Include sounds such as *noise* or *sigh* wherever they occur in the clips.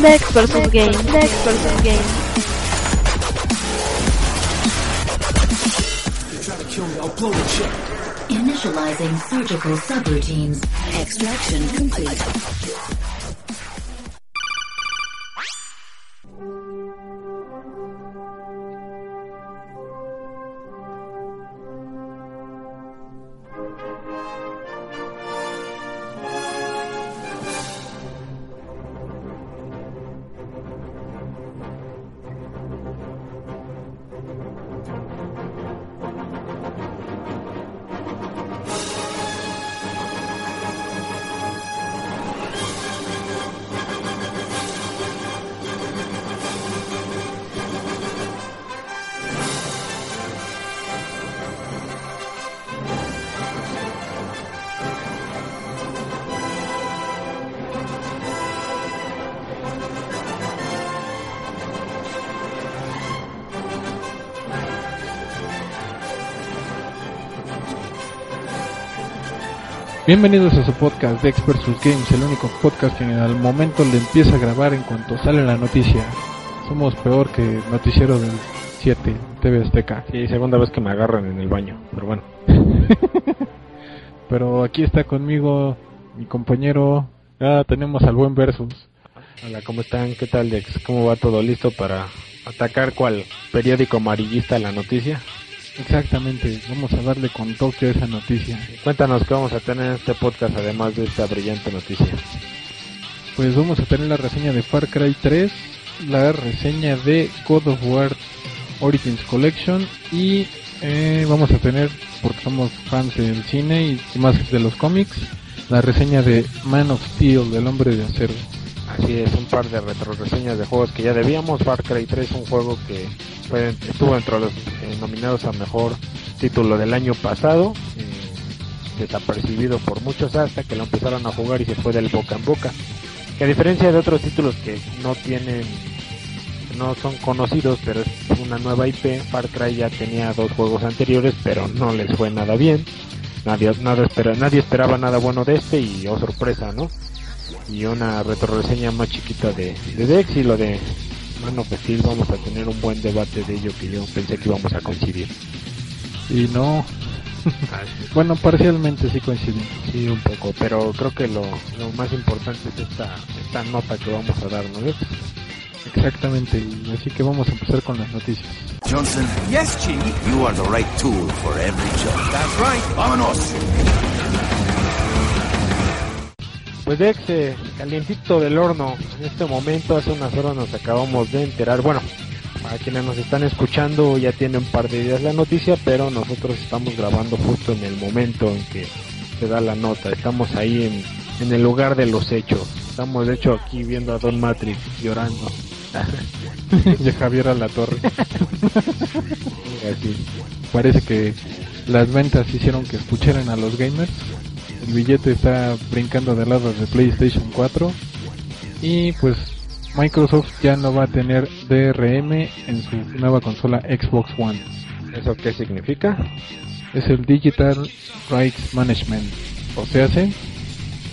The experts of game. The experts of game. Initializing surgical subroutines. Extraction complete. Bienvenidos a su podcast de Experts Games, el único podcast que al momento le empieza a grabar en cuanto sale la noticia. Somos peor que noticiero del 7, TV Azteca. Sí, segunda vez que me agarran en el baño, pero bueno. *laughs* Pero aquí está conmigo mi compañero. Ah, tenemos al buen Versus. Hola, ¿cómo están? ¿Qué tal, Dex? ¿Cómo va todo listo para atacar cual periódico amarillista la noticia? Exactamente, vamos a darle con toque a esa noticia. Cuéntanos qué vamos a tener en este podcast además de esta brillante noticia. Pues vamos a tener la reseña de Far Cry 3, la reseña de God of War Origins Collection y eh, vamos a tener, porque somos fans del cine y más de los cómics, la reseña de Man of Steel, del hombre de acero. Así es, un par de retro reseñas de juegos que ya debíamos. Far Cry 3 un juego que fue, estuvo entre los eh, nominados a mejor título del año pasado. eh, desapercibido por muchos hasta que lo empezaron a jugar y se fue del boca en boca. Que a diferencia de otros títulos que no tienen, no son conocidos, pero es una nueva IP, Far Cry ya tenía dos juegos anteriores, pero no les fue nada bien. Nadie, nada espera, nadie esperaba nada bueno de este y oh sorpresa, ¿no? Y una retroreseña más chiquita de, de Dex y lo de Man of Steel vamos a tener un buen debate de ello que yo pensé que íbamos a coincidir. Y no, *laughs* bueno, parcialmente sí coincidimos. Sí, un poco, pero creo que lo, lo más importante es esta, esta nota que vamos a dar, ¿no? Dex? Exactamente, así que vamos a empezar con las noticias. Johnson, Yes, Chief. you are the right tool for every job. That's right. Vámonos. Pues Dex, eh, calientito del horno, en este momento, hace unas horas nos acabamos de enterar, bueno, para quienes nos están escuchando ya tiene un par de días la noticia, pero nosotros estamos grabando justo en el momento en que se da la nota, estamos ahí en, en el lugar de los hechos, estamos de hecho aquí viendo a Don Matrix llorando. *laughs* y a Javier a la torre. *laughs* Así. Parece que las ventas hicieron que escucharan a los gamers. El billete está brincando del lado de PlayStation 4. Y pues Microsoft ya no va a tener DRM en su nueva consola Xbox One. ¿Eso qué significa? Es el Digital Rights Management. O sea, ¿sí?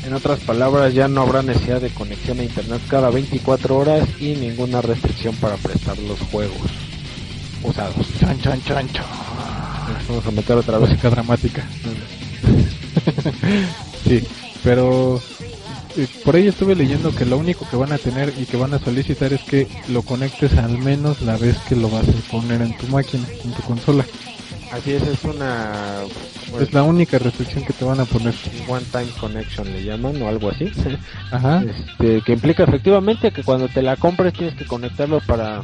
En otras palabras, ya no habrá necesidad de conexión a internet cada 24 horas y ninguna restricción para prestar los juegos usados. Chan, chan, chan, chan. Vamos a meter otra vez. Música dramática. *laughs* sí, pero eh, por ahí estuve leyendo que lo único que van a tener y que van a solicitar es que lo conectes al menos la vez que lo vas a poner en tu máquina, en tu consola. Así es, es una Es la única restricción que te van a poner. One Time Connection le llaman o algo así. *laughs* Ajá. Este, que implica efectivamente que cuando te la compres tienes que conectarlo para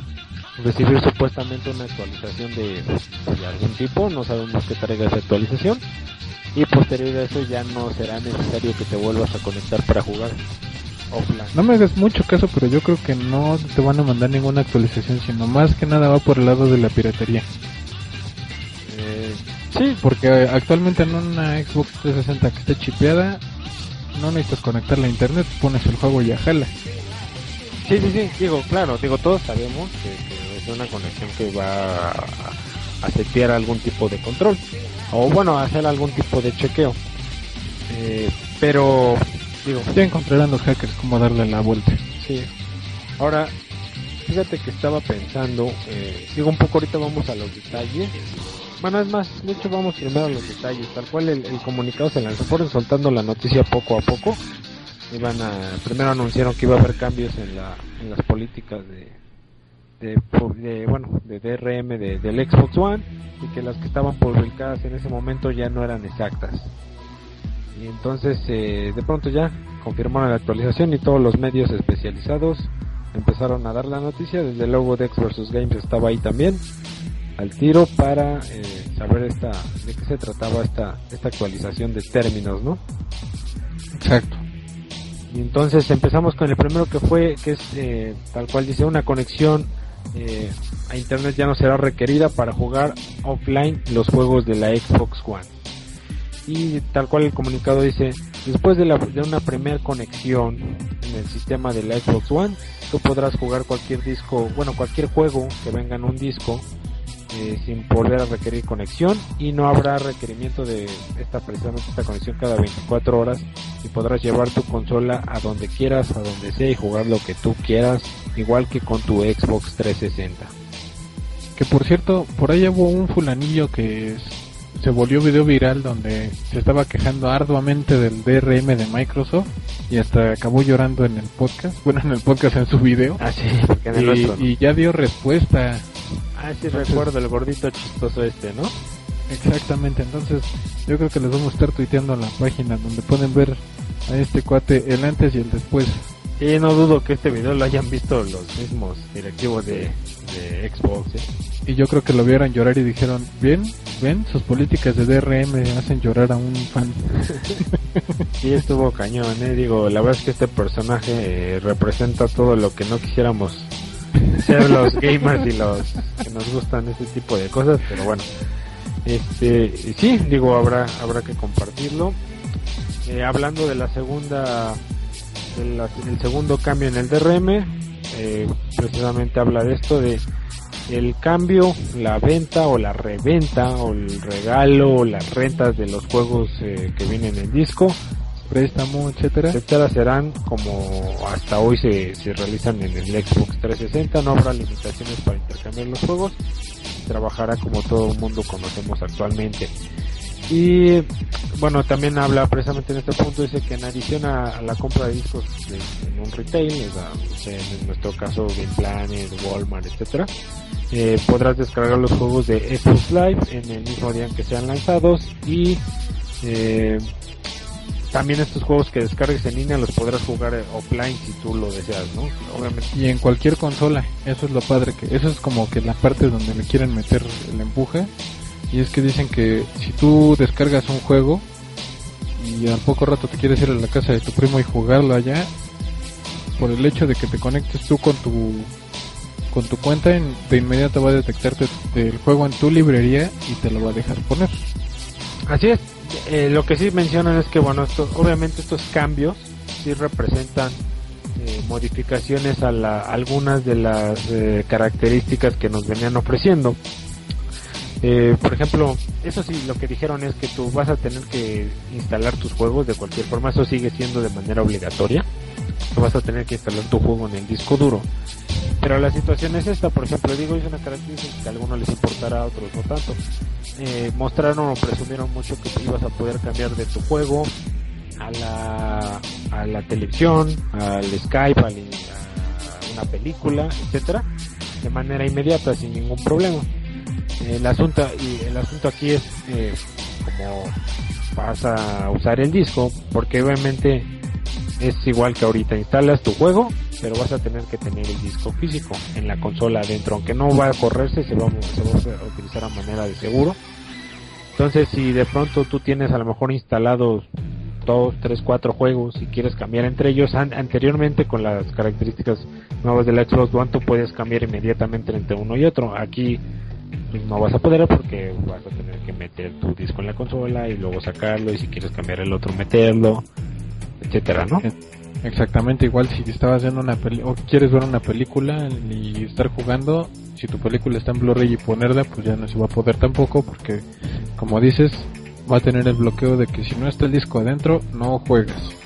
recibir supuestamente una actualización de, de algún tipo, no sabemos qué traiga esa actualización. Y posterior a eso ya no será necesario que te vuelvas a conectar para jugar offline. No me hagas mucho caso, pero yo creo que no te van a mandar ninguna actualización, sino más que nada va por el lado de la piratería. Eh, Sí, porque actualmente en una Xbox 360 que esté chipeada, no necesitas conectarla a internet, pones el juego y ya jala. sí, sí, sí, digo, claro, digo, todos sabemos que, que es una conexión que va a, a setear algún tipo de control o bueno, hacer algún tipo de chequeo. Eh, pero, digo, Ya encontrarán los hackers cómo darle la vuelta. Sí. Ahora, fíjate que estaba pensando, eh, digo un poco ahorita vamos a los detalles. Bueno, es más, de hecho vamos primero a los detalles. Tal cual el, el comunicado se lanzó, fueron soltando la noticia poco a poco. Iban a, primero anunciaron que iba a haber cambios en, la, en las políticas de, de, de, bueno, de DRM de, del Xbox One y que las que estaban publicadas en ese momento ya no eran exactas. Y entonces eh, de pronto ya confirmaron la actualización y todos los medios especializados empezaron a dar la noticia. Desde luego Dex vs Games estaba ahí también al tiro para eh, saber esta de qué se trataba esta esta actualización de términos, ¿no? Exacto. Y entonces empezamos con el primero que fue que es eh, tal cual dice una conexión eh, a internet ya no será requerida para jugar offline los juegos de la Xbox One. Y tal cual el comunicado dice, después de, la, de una primera conexión en el sistema de la Xbox One, tú podrás jugar cualquier disco, bueno, cualquier juego que venga en un disco eh, sin volver a requerir conexión y no habrá requerimiento de esta precisamente esta conexión cada 24 horas y podrás llevar tu consola a donde quieras, a donde sea y jugar lo que tú quieras, igual que con tu Xbox 360. Que por cierto, por ahí hubo un fulanillo que se volvió video viral donde se estaba quejando arduamente del DRM de Microsoft y hasta acabó llorando en el podcast, bueno, en el podcast en su video. Ah, sí, porque en el Y, nuestro, ¿no? y ya dio respuesta Ah, sí, recuerdo el gordito chistoso este, ¿no? exactamente. Entonces, yo creo que les vamos a estar tuiteando en la página donde pueden ver a este cuate el antes y el después. Y no dudo que este video lo hayan visto los mismos directivos de, de Xbox, ¿eh? Y yo creo que lo vieron llorar y dijeron, bien, ven, sus políticas de DRM hacen llorar a un fan. *laughs* Sí, estuvo cañón, ¿eh? Digo, la verdad es que este personaje eh, representa todo lo que no quisiéramos ser los *laughs* gamers y los que nos gustan ese tipo de cosas, pero bueno. Este, sí, digo, habrá habrá que compartirlo. Eh, hablando de la segunda del segundo cambio en el DRM, eh, precisamente habla de esto de el cambio, la venta o la reventa o el regalo o las rentas de los juegos eh, que vienen en disco Préstamo, etcétera. etcétera serán como hasta hoy se, se realizan en el Xbox 360 no habrá limitaciones para intercambiar los juegos trabajará como todo el mundo conocemos actualmente y bueno también habla precisamente en este punto dice que en adición a, la compra de discos de- en un retail en nuestro caso Game Planet Walmart etcétera eh, podrás descargar los juegos de Xbox Live en el mismo día en que sean lanzados y eh, también estos juegos que descargues en línea los podrás jugar eh, offline si tú lo deseas, ¿no? Obviamente. Y en cualquier consola, eso es lo padre, que eso es como que la parte donde le quieren meter el empuje. Y es que dicen que si tú descargas un juego y al poco rato te quieres ir a la casa de tu primo y jugarlo allá, por el hecho de que te conectes tú con tu con tu cuenta, en- de inmediato va a detectarte el juego en tu librería y te lo va a dejar poner. Así es. Eh, lo que sí mencionan es que, bueno, esto, obviamente estos cambios sí representan eh, modificaciones a la, algunas de las eh, características que nos venían ofreciendo. Eh, por ejemplo, eso sí, lo que dijeron es que tú vas a tener que instalar tus juegos de cualquier forma, eso sigue siendo de manera obligatoria. Tú vas a tener que instalar tu juego en el disco duro. Pero la situación es esta, por ejemplo, digo, es una característica que a algunos les importará, a otros no tanto. Eh, mostraron o presumieron mucho que ibas a poder cambiar de tu juego a la, a la televisión, al Skype, al- a una película, etcétera, de manera inmediata, sin ningún problema. El asunto, y el asunto aquí es eh, como vas a usar el disco, porque obviamente es igual que ahorita instalas tu juego, pero vas a tener que tener el disco físico en la consola adentro, aunque no va a correrse, se va, se va a utilizar a manera de seguro. Entonces, si de pronto tú tienes a lo mejor instalados dos, tres, cuatro juegos y quieres cambiar entre ellos, an- anteriormente con las características nuevas del Xbox One, tú puedes cambiar inmediatamente entre uno y otro. Aquí no vas a poder porque vas a tener que meter tu disco en la consola y luego sacarlo y si quieres cambiar el otro meterlo, etcétera, ¿no? Exactamente, igual si estabas viendo una peli o quieres ver una película y estar jugando, si tu película está en Blu-ray y ponerla, pues ya no se va a poder tampoco porque, como dices, va a tener el bloqueo de que si no está el disco adentro, no juegas.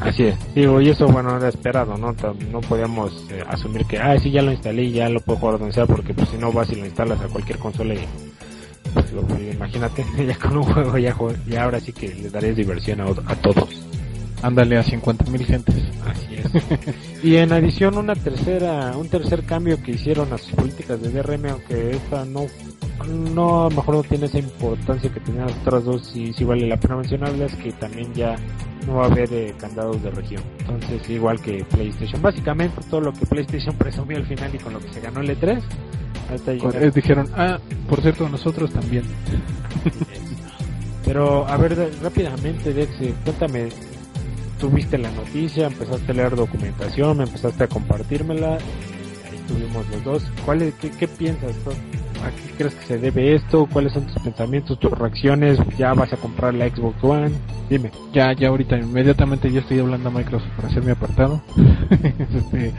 Así es. Digo, y eso, bueno, era esperado, ¿no? No podíamos eh, asumir que, ah, sí, ya lo instalé y ya lo puedo jugar donde sea, porque pues si no vas y lo instalas a cualquier consola y, pues, imagínate, *laughs* ya con un juego ya, ya ahora sí que le darías diversión a, a todos. Ándale a 50 mil gentes. Así es. *laughs* y en adición una tercera, un tercer cambio que hicieron a sus políticas de DRM, aunque esta no, no, a lo mejor no tiene esa importancia que tenían las otras dos, y sí vale la pena mencionarlas, que también ya no va a haber eh, candados de región. Entonces, igual que PlayStation. Básicamente todo lo que PlayStation presumió al final y con lo que se ganó el E3, hasta Con- llegar- eh, dijeron, ah, por cierto, nosotros también. *laughs* Pero, a ver, rápidamente, Dex, eh, cuéntame, tú viste la noticia, empezaste a leer documentación, me empezaste a compartírmela, ahí estuvimos los dos. ¿Cuál es, qué, qué piensas? ¿A qué crees que se debe esto? ¿Cuáles son tus pensamientos, tus reacciones? ¿Ya vas a comprar la Xbox One? Dime. Ya, ya ahorita, inmediatamente ya estoy hablando a Microsoft para hacer mi apartado. *laughs* Este,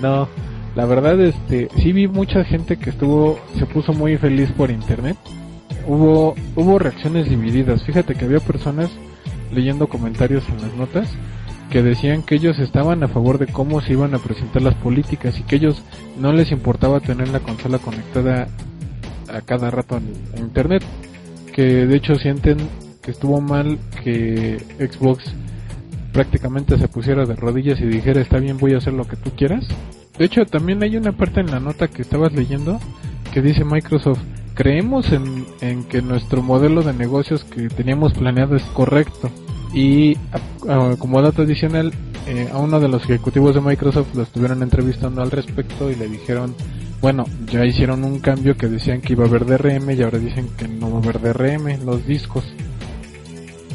no, la verdad, este, sí vi mucha gente que estuvo, se puso muy feliz por internet. Hubo, hubo reacciones divididas. Fíjate que había personas leyendo comentarios en las notas que decían que ellos estaban a favor de cómo se iban a presentar las políticas y que ellos no les importaba tener la consola conectada a cada rato en internet que de hecho sienten que estuvo mal que Xbox prácticamente se pusiera de rodillas y dijera está bien voy a hacer lo que tú quieras de hecho también hay una parte en la nota que estabas leyendo que dice Microsoft creemos en, en que nuestro modelo de negocios que teníamos planeado es correcto y como dato adicional eh, a uno de los ejecutivos de Microsoft lo estuvieron entrevistando al respecto y le dijeron bueno, ya hicieron un cambio que decían que iba a haber DRM y ahora dicen que no va a haber DRM en los discos.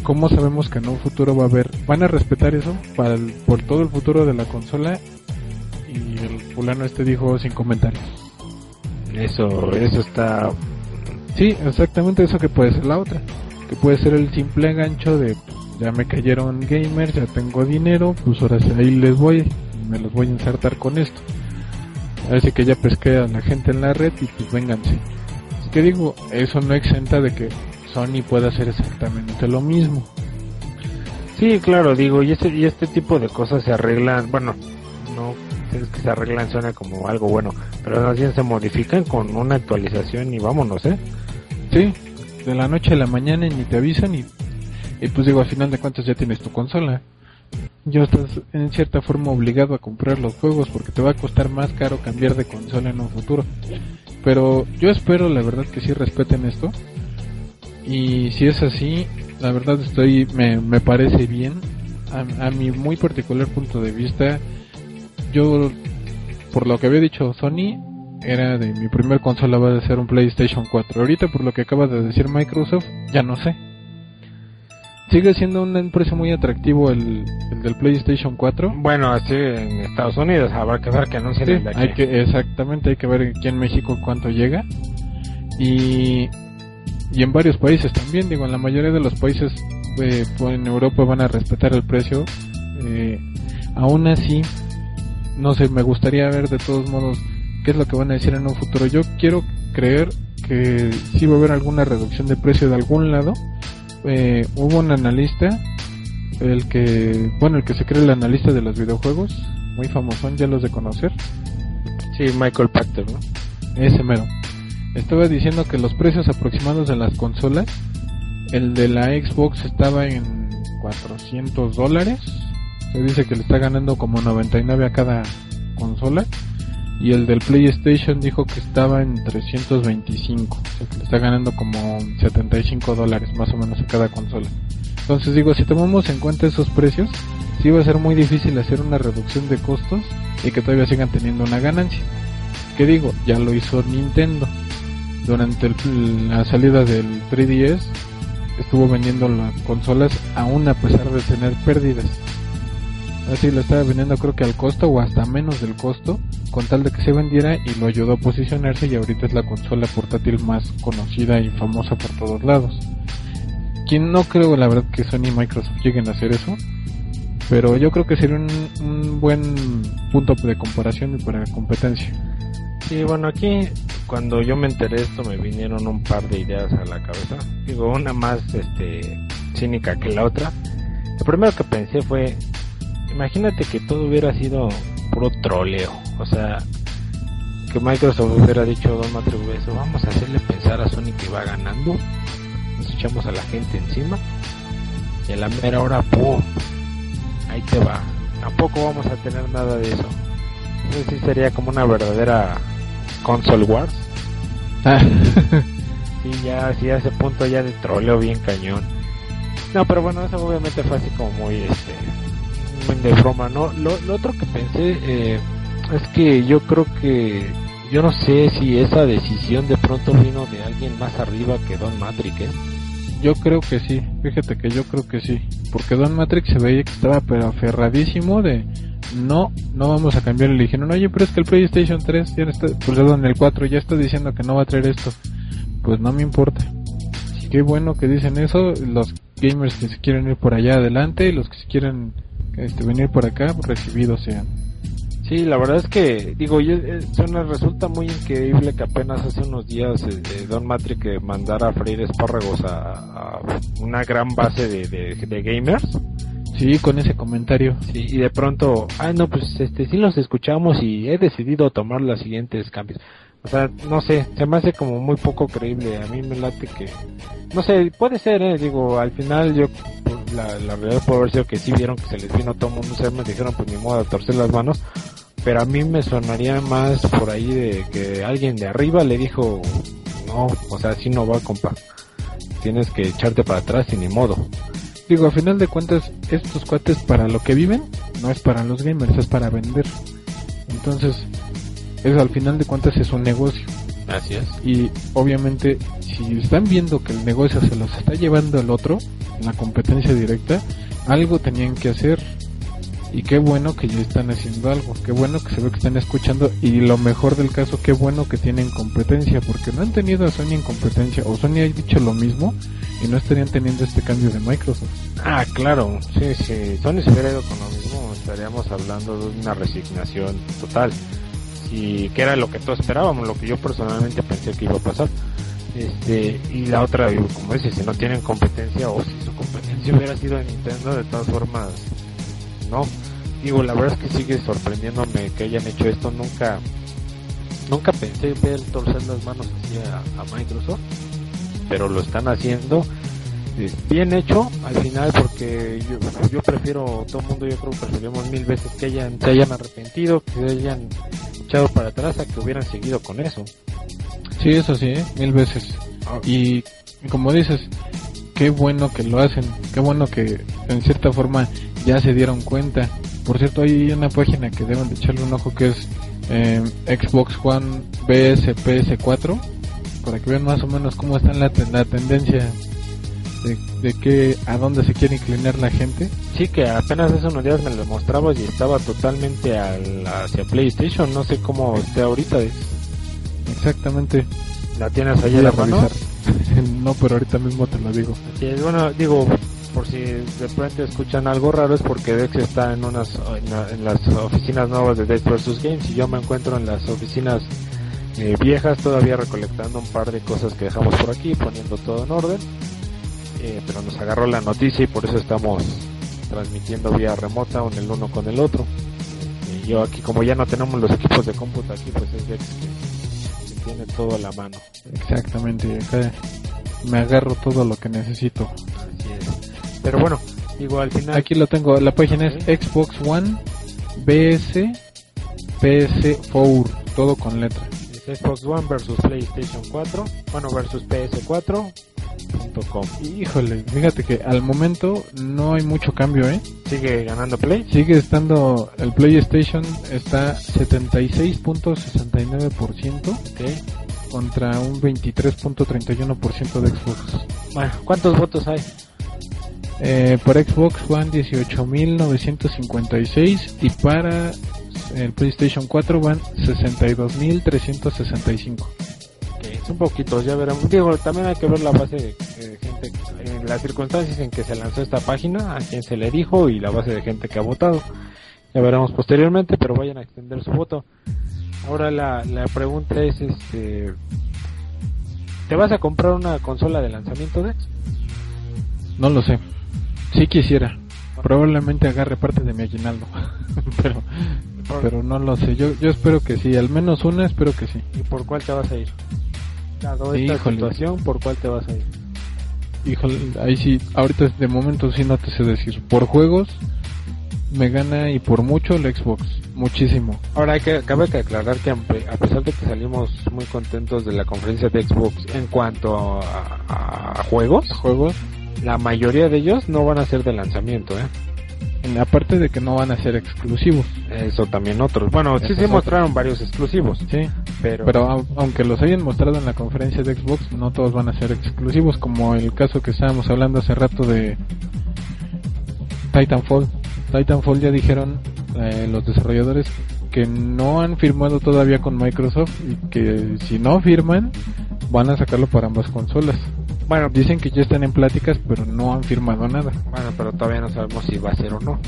¿Cómo sabemos que en un futuro va a haber? ¿Van a respetar eso para el- por todo el futuro de la consola? Y el fulano este dijo sin comentarios. Eso, eso está... Sí, exactamente eso que puede ser la otra. Que puede ser el simple gancho de ya me cayeron gamers, ya tengo dinero, pues ahora sí, ahí les voy, me los voy a insertar con esto. Así que ya pesqué a la gente en la red y pues vénganse. Así que digo, eso no exenta de que Sony pueda hacer exactamente lo mismo. Sí, claro, digo, y este, y este tipo de cosas se arreglan, bueno, no es que se arreglan suena como algo bueno, pero más bien se modifican con una actualización y vámonos, ¿eh? Sí, de la noche a la mañana y ni te avisan y, pues digo, al final de cuentas ya tienes tu consola. Ya estás en cierta forma obligado a comprar los juegos porque te va a costar más caro cambiar de consola en un futuro. Pero yo espero la verdad que sí respeten esto. Y si es así, la verdad estoy, me, me parece bien. A, a mi muy particular punto de vista, yo, por lo que había dicho Sony, era de mi primer consola va a ser un PlayStation 4. Ahorita por lo que acaba de decir Microsoft, ya no sé. Sigue siendo un precio muy atractivo el, el del PlayStation 4. Bueno, así en Estados Unidos habrá que ver que anuncien Sí, el de aquí. hay que, exactamente, hay que ver aquí en México cuánto llega. Y, y en varios países también, digo, en la mayoría de los países eh, pues, en Europa van a respetar el precio. Eh, aún así, no sé, me gustaría ver de todos modos qué es lo que van a decir en un futuro. Yo quiero creer que sí va a haber alguna reducción de precio de algún lado. Eh, hubo un analista, el que, bueno, el que se cree el analista de los videojuegos, muy famosón, ya los de conocer, Sí, Michael Pachter, ¿no? ese mero. Estaba diciendo que los precios aproximados de las consolas, el de la Xbox estaba en 400 dólares, se dice que le está ganando como 99 a cada consola, y el del PlayStation dijo que estaba en 325, o sea que está ganando como 75 dólares más o menos a cada consola. Entonces digo, si tomamos en cuenta esos precios, sí va a ser muy difícil hacer una reducción de costos y que todavía sigan teniendo una ganancia. Que digo, ya lo hizo Nintendo. durante el- la salida del 3DS estuvo vendiendo las consolas aún a pesar de tener pérdidas. Así lo estaba vendiendo creo que al costo o hasta menos del costo con tal de que se vendiera y lo ayudó a posicionarse y ahorita es la consola portátil más conocida y famosa por todos lados. Quien no creo la verdad que Sony y Microsoft lleguen a hacer eso, pero yo creo que sería un, un buen punto de comparación y para competencia. Sí, bueno, aquí cuando yo me enteré esto me vinieron un par de ideas a la cabeza. Digo, una más este cínica que la otra. Lo primero que pensé fue, imagínate que todo hubiera sido puro troleo. O sea, que Microsoft hubiera dicho Don Matrix eso, vamos a hacerle pensar a Sony que va ganando. Nos echamos a la gente encima. Y a la mera hora, ¡pum! Ahí te va. Tampoco vamos a tener nada de eso. Eso sí sería como una verdadera console wars. *laughs* Y ya así a ese punto ya de troleo bien cañón. No, pero bueno, eso obviamente fue así como muy este de broma, ¿no? Lo, otro que pensé eh, es que yo creo que yo no sé si esa decisión de pronto vino de alguien más arriba que Don Matrix, ¿eh? Yo creo que sí, fíjate que yo creo que sí, porque Don Matrix se veía que estaba pero aferradísimo de no, no vamos a cambiar. Le dijeron, oye, pero es que el PlayStation 3, ya está, perdón, el 4 ya está diciendo que no va a traer esto. Pues no me importa. Qué bueno que dicen eso, los gamers que se quieren ir por allá adelante y los que se quieren este, venir por acá, recibidos sean. Sí, la verdad es que, digo, yo, eh, resulta muy increíble que apenas hace unos días eh, eh, Don Matrix que mandara a freír espárragos a, a una gran base de, de, de gamers. Sí, con ese comentario. Sí, y de pronto, ah, no, pues este, sí los escuchamos y he decidido tomar los siguientes cambios. O sea, no sé, se me hace como muy poco creíble. A mí me late que, no sé, puede ser, eh, digo, al final yo, pues, la, la realidad puede haber sido que sí vieron que se les vino todo el mundo, se me dijeron, pues ni modo de torcer las manos. Pero a mí me sonaría más por ahí de que alguien de arriba le dijo, no, o sea, así no va, compa. Tienes que echarte para atrás y ni modo. Digo, a final de cuentas, estos cuates para lo que viven, no es para los gamers, es para vender. Entonces, eso al final de cuentas es un negocio. Así es. Y obviamente, si están viendo que el negocio se los está llevando al otro, la competencia directa, algo tenían que hacer. Y qué bueno que ya están haciendo algo, qué bueno que se ve que están escuchando y lo mejor del caso, qué bueno que tienen competencia, porque no han tenido a Sony en competencia, o Sony ha dicho lo mismo y no estarían teniendo este cambio de Microsoft. Ah, claro, sí, sí. Sony se hubiera ido con lo mismo, estaríamos hablando de una resignación total. Y que era lo que todos esperábamos, lo que yo personalmente pensé que iba a pasar. Este, y la otra, como dices, si no tienen competencia o si su competencia hubiera sido Nintendo, de todas formas, no. Digo, la verdad es que sigue sorprendiéndome que hayan hecho esto. Nunca, nunca pensé ver torcer las manos así a Microsoft, pero lo están haciendo eh, bien hecho al final porque yo, yo prefiero, todo el mundo yo creo que preferimos mil veces que hayan, se hayan arrepentido, que se hayan echado para atrás a que hubieran seguido con eso. Sí, eso sí, ¿eh? mil veces. Y como dices, qué bueno que lo hacen, qué bueno que en cierta forma ya se dieron cuenta. Por cierto, hay una página que deben de echarle un ojo que es eh, Xbox One BSPS4 para que vean más o menos cómo está la, la tendencia de, de que a dónde se quiere inclinar la gente. Sí, que apenas hace unos días me lo mostrabas y estaba totalmente al, hacia PlayStation, no sé cómo esté ahorita. es- Exactamente. ¿La tienes ahí Voy a la mano? *laughs* no, pero ahorita mismo te lo digo. Bueno, digo, por si de pronto escuchan algo raro es porque Dex está en unas en, en las oficinas nuevas de Dex vs Games y yo me encuentro en las oficinas eh, viejas todavía recolectando un par de cosas que dejamos por aquí, poniendo todo en orden. Eh, pero nos agarró la noticia y por eso estamos transmitiendo vía remota en el uno con el otro. Y yo aquí como ya no tenemos los equipos de cómputo aquí, pues es Dex que, que tiene todo a la mano. Exactamente, acá me agarro todo lo que necesito. Así es. Pero bueno, digo al final Aquí lo tengo, la página es Xbox One BS PS4, todo con letra. Xbox One versus PlayStation 4, bueno, versus PS4.com. Híjole, fíjate que al momento no hay mucho cambio, ¿eh? Sigue ganando Play. Sigue estando, el PlayStation está 76.69%, Ok. contra un 23.31% de Xbox. Bueno, ¿cuántos votos hay? Eh, para Xbox van 18.956 y para el PlayStation 4 van 62.365. Que son poquitos, ya veremos. Digo, también hay que ver la base de, gente, en las circunstancias en que se lanzó esta página, a quién se le dijo y la base de gente que ha votado. Ya veremos posteriormente, pero vayan a extender su voto. Ahora la, la pregunta es, este, ¿te vas a comprar una consola de lanzamiento de? No lo sé. Sí quisiera. Probablemente agarre parte de mi aguinaldo. *laughs* pero pero no lo sé. Yo yo espero que sí, al menos una espero que sí. ¿Y por cuál te vas a ir? Dado esta Híjole. situación, ¿por cuál te vas a ir? Híjole, ahí sí, ahorita de momento sí no te sé decir. Por juegos me gana y por mucho el Xbox, muchísimo. Ahora hay que, cabe que aclarar que a pesar de que salimos muy contentos de la conferencia de Xbox en cuanto a, a juegos, Juegos, la mayoría de ellos no van a ser de lanzamiento, ¿eh? Aparte de que no van a ser exclusivos, Eso también otros. Bueno, sí Eso se es mostraron varios exclusivos, sí. pero, Pero au- aunque los hayan mostrado en la conferencia de Xbox, no todos van a ser exclusivos, como el caso que estábamos hablando hace rato de Titanfall. Titanfall ya dijeron eh, los desarrolladores que no han firmado todavía con Microsoft y que si no firman van a sacarlo para ambas consolas. Bueno, Dicen que ya están en pláticas, pero no han firmado nada. bueno, pero todavía no sabemos si va a ser o no.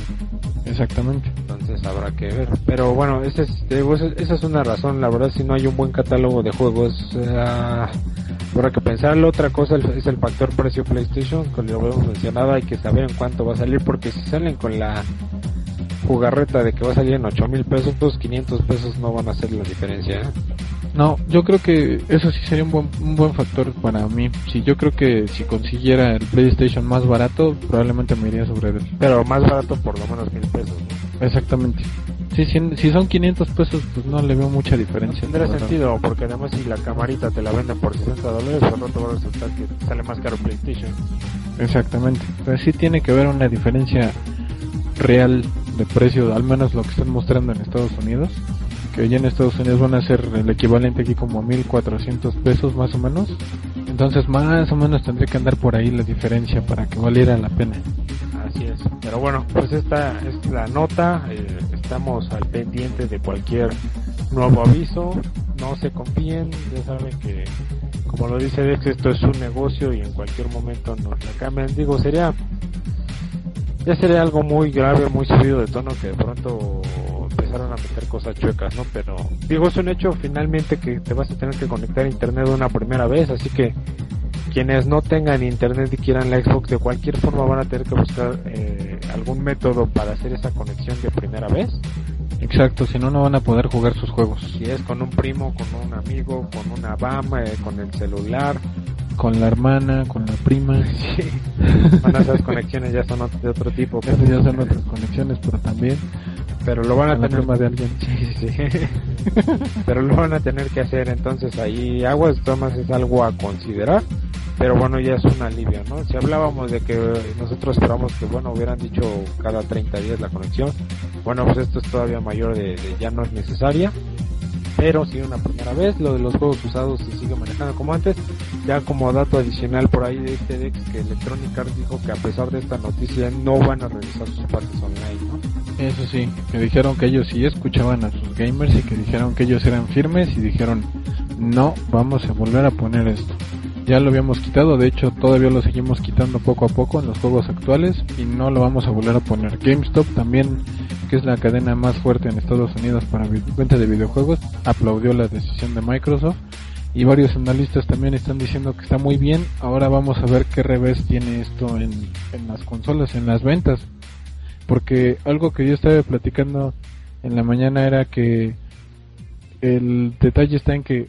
Exactamente. Entonces habrá que ver. Pero bueno, esa es, esa, es una razón. La verdad, si no hay un buen catálogo de juegos, habrá que pensarlo. Otra cosa es el factor precio PlayStation, como lo hemos mencionado. Hay que saber en cuánto va a salir, porque si salen con la jugarreta de que va a salir en 8 mil pesos, pues 500 pesos no van a hacer la diferencia. ¿eh? No, yo creo que eso sí sería un buen, un buen factor para mí. Sí, yo creo que si consiguiera el PlayStation más barato, probablemente me iría sobre él. Pero más barato por lo menos mil pesos. ¿no? Exactamente. Sí, si, si son 500 pesos, pues no le veo mucha No diferencia. tendrá la verdad. sentido, porque además si la camarita te la venden por 60 dólares, por rato va a resultar que sale más caro PlayStation. Exactamente. Pero sí tiene que haber una diferencia real de precio, al menos lo que están mostrando en Estados Unidos. Que ya en Estados Unidos van a ser el equivalente aquí como a 1400 pesos más o menos. Entonces más o menos tendría que andar por ahí la diferencia para que valiera la pena. Así es. Pero bueno, pues esta es la nota. eh, estamos al pendiente de cualquier nuevo aviso. No se confíen. Ya saben que, como lo dice Dex, esto es un negocio y en cualquier momento nos la cambian. Digo, sería. Ya sería algo muy grave, muy subido de tono que de pronto empezaron a meter cosas chuecas, ¿no? Pero digo, es un hecho finalmente que te vas a tener que conectar a internet una primera vez, así que quienes no tengan internet y quieran la Xbox de cualquier forma van a tener que buscar eh, algún método para hacer esa conexión de primera vez. Exacto, si no, no van a poder jugar sus juegos. Si es con un primo, con un amigo, con una BAM, eh, con el celular. Con la hermana, con la prima. *laughs* Sí. Bueno, esas *laughs* conexiones ya son de otro tipo. Esas ya son otras conexiones, pero también Pero lo van a tener prima de alguien. Sí, sí, *laughs* pero lo van a tener que hacer. Entonces ahí aguas tomas es algo a considerar. Pero bueno ya es un alivio no si hablábamos de que nosotros esperamos que bueno hubieran dicho cada 30 días la conexión bueno pues esto es todavía mayor de, de ya no es necesaria. Pero sí una primera vez lo de los juegos usados se sigue manejando como antes. Ya como dato adicional por ahí de este Dex que Electronic Arts dijo que a pesar de esta noticia no van a realizar sus partes online ¿no? Eso sí, que dijeron que ellos sí escuchaban a sus gamers y que dijeron que ellos eran firmes y dijeron, no, vamos a volver a poner esto. Ya lo habíamos quitado, de hecho todavía lo seguimos quitando poco a poco en los juegos actuales y no lo vamos a volver a poner. GameStop también, que es la cadena más fuerte en Estados Unidos para venta de videojuegos, aplaudió la decisión de Microsoft y varios analistas también están diciendo que está muy bien. Ahora vamos a ver qué revés tiene esto en, en las consolas, en las ventas porque algo que yo estaba platicando en la mañana era que el detalle está en que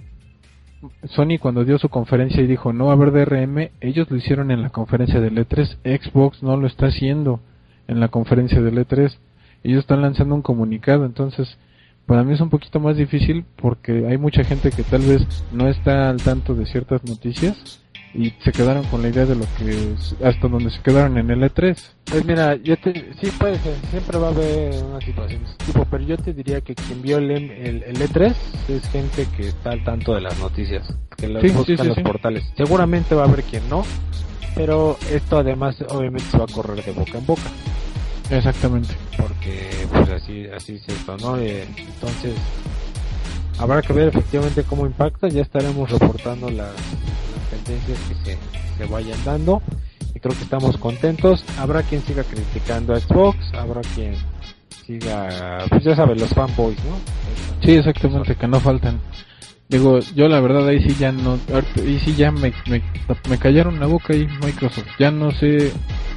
Sony cuando dio su conferencia y dijo no va a haber DRM, ellos lo hicieron en la conferencia del E3, Xbox no lo está haciendo en la conferencia del E3, ellos están lanzando un comunicado, entonces para mí es un poquito más difícil porque hay mucha gente que tal vez no está al tanto de ciertas noticias y se quedaron con la idea de lo que hasta donde se quedaron en el E E3. Pues mira, yo te, sí puede ser, siempre va a haber una situación de este tipo, pero yo te diría que quien vio el, el, el E3 es gente que está al tanto de las noticias, que las Sí, busca sí, sí, en los portales. Seguramente va a haber quien no, pero esto además obviamente se va a correr de boca en boca, Exactamente. porque pues así, así es esto, ¿no? Eh, entonces, habrá que ver efectivamente cómo impacta, ya estaremos reportando las tendencias que se, se vayan dando y creo que estamos contentos. Habrá quien siga criticando a Xbox, habrá quien siga, pues ya sabes, los fanboys, ¿no? Sí, exactamente, que no faltan. Digo, yo la verdad ahí sí ya no, ahí sí ya me, me, me callaron la boca ahí Microsoft. Ya no sé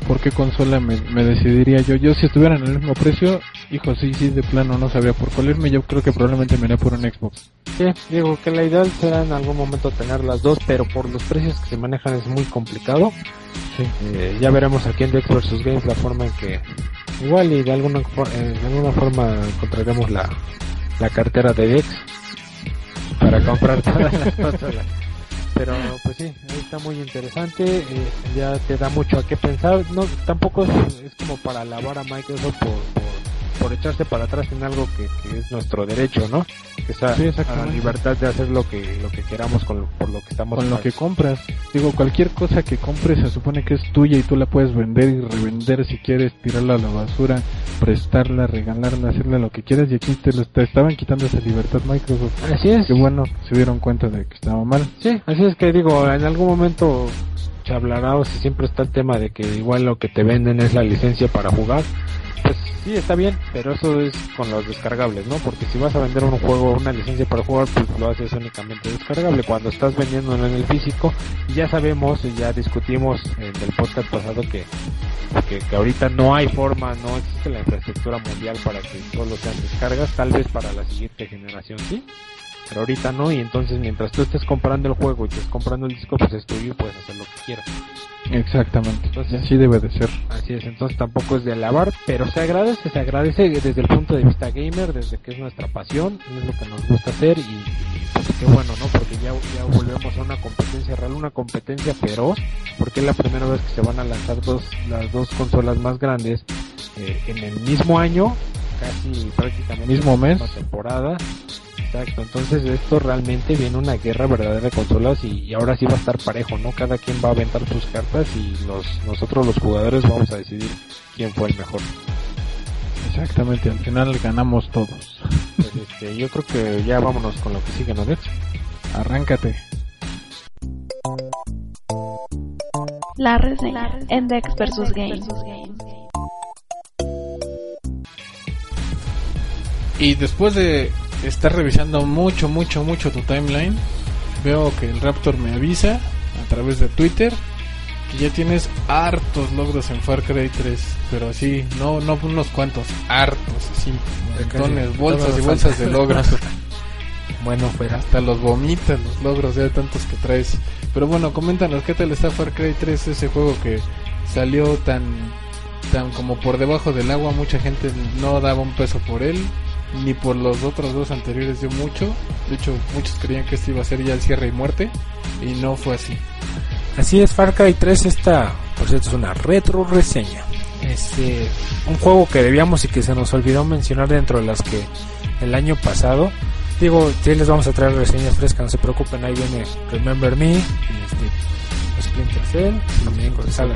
por qué consola me, me decidiría yo. Yo si estuviera en el mismo precio, hijo, sí, sí, de plano no sabría por cuál irme. Yo creo que probablemente me iría por un Xbox. Sí, digo que la ideal será en algún momento tener las dos, pero por los precios que se manejan es muy complicado. Sí. Eh, ya veremos aquí en Dex vs Games la forma en que igual y de alguna eh, de alguna forma encontraremos la, la cartera de Dex para *laughs* comprar todas las *laughs* consolas. Pero pues sí, está muy interesante, eh, ya te da mucho a qué pensar, no tampoco es, es como para alabar a Microsoft por, por, por echarse para atrás en algo que, que es nuestro derecho, ¿no? Que sea Sí, a la libertad de hacer lo que lo que queramos con lo- por lo que estamos Con lo que compras. Digo, cualquier cosa que compres se supone que es tuya y tú la puedes vender y revender si quieres, tirarla a la basura, prestarla, regalarla, hacerle lo que quieras y aquí te, lo, te estaban quitando esa libertad Microsoft. Así es. Qué bueno que se dieron cuenta de que estaba mal. Sí, así es que digo, en algún momento se hablará o si siempre está el tema de que igual lo que te venden es la licencia para jugar. Pues sí, está bien, pero eso es con los descargables, ¿no? Porque si vas a vender un juego, una licencia para jugar, pues lo haces únicamente descargable. Cuando estás vendiéndolo en el físico, ya sabemos y ya discutimos en el podcast pasado que, que, que ahorita no hay forma, no existe la infraestructura mundial para que solo sean descargas, tal vez para la siguiente generación sí, pero ahorita no, y entonces mientras tú estés comprando el juego y estés comprando el disco, pues es tuyo y puedes hacer lo que quieras. Exactamente. Entonces- así debe de ser. Así es, entonces tampoco es de alabar, pero se agradece, se agradece desde el punto de vista gamer, desde que es nuestra pasión, es lo que nos gusta hacer y, y, pues qué bueno, ¿no? Porque ya, ya volvemos a una competencia real, una competencia feroz, porque es la primera vez que se van a lanzar dos, las dos consolas más grandes eh, en el mismo año, casi prácticamente Mismo mes. temporada. Exacto, entonces esto realmente viene una guerra verdadera de consolas y, y ahora sí va a estar parejo, ¿no? Cada quien va a aventar sus cartas y los, nosotros los jugadores vamos a decidir quién fue el mejor. Exactamente, al final ganamos todos. Pues, este, yo creo que ya vámonos con lo que sigue, ¿no, Dex? Arráncate. La reseña en Dex vs Games. Y después de estar revisando mucho, mucho, mucho tu timeline, veo que el Raptor me avisa a través de Twitter que ya tienes hartos logros en Far Cry 3, pero así, no, no unos cuantos, hartos, así, montones, bolsas y bolsas de logros. *laughs* Bueno, fuera. Hasta los vomitas los logros de tantos que traes. Pero bueno, coméntanos qué tal está Far Cry 3, ese juego que salió tan tan como por debajo del agua, mucha gente no daba un peso por él, ni por los otros dos anteriores dio mucho. De hecho, muchos creían que este iba a ser ya el cierre y muerte y no fue así. Así es, Far Cry 3 esta, por cierto, es una retro reseña. Este, un juego que debíamos y que se nos olvidó mencionar dentro de las que el año pasado. Digo, sí les vamos a traer reseñas frescas, no se preocupen, ahí viene Remember Me, este, Splinter Cell, Saga.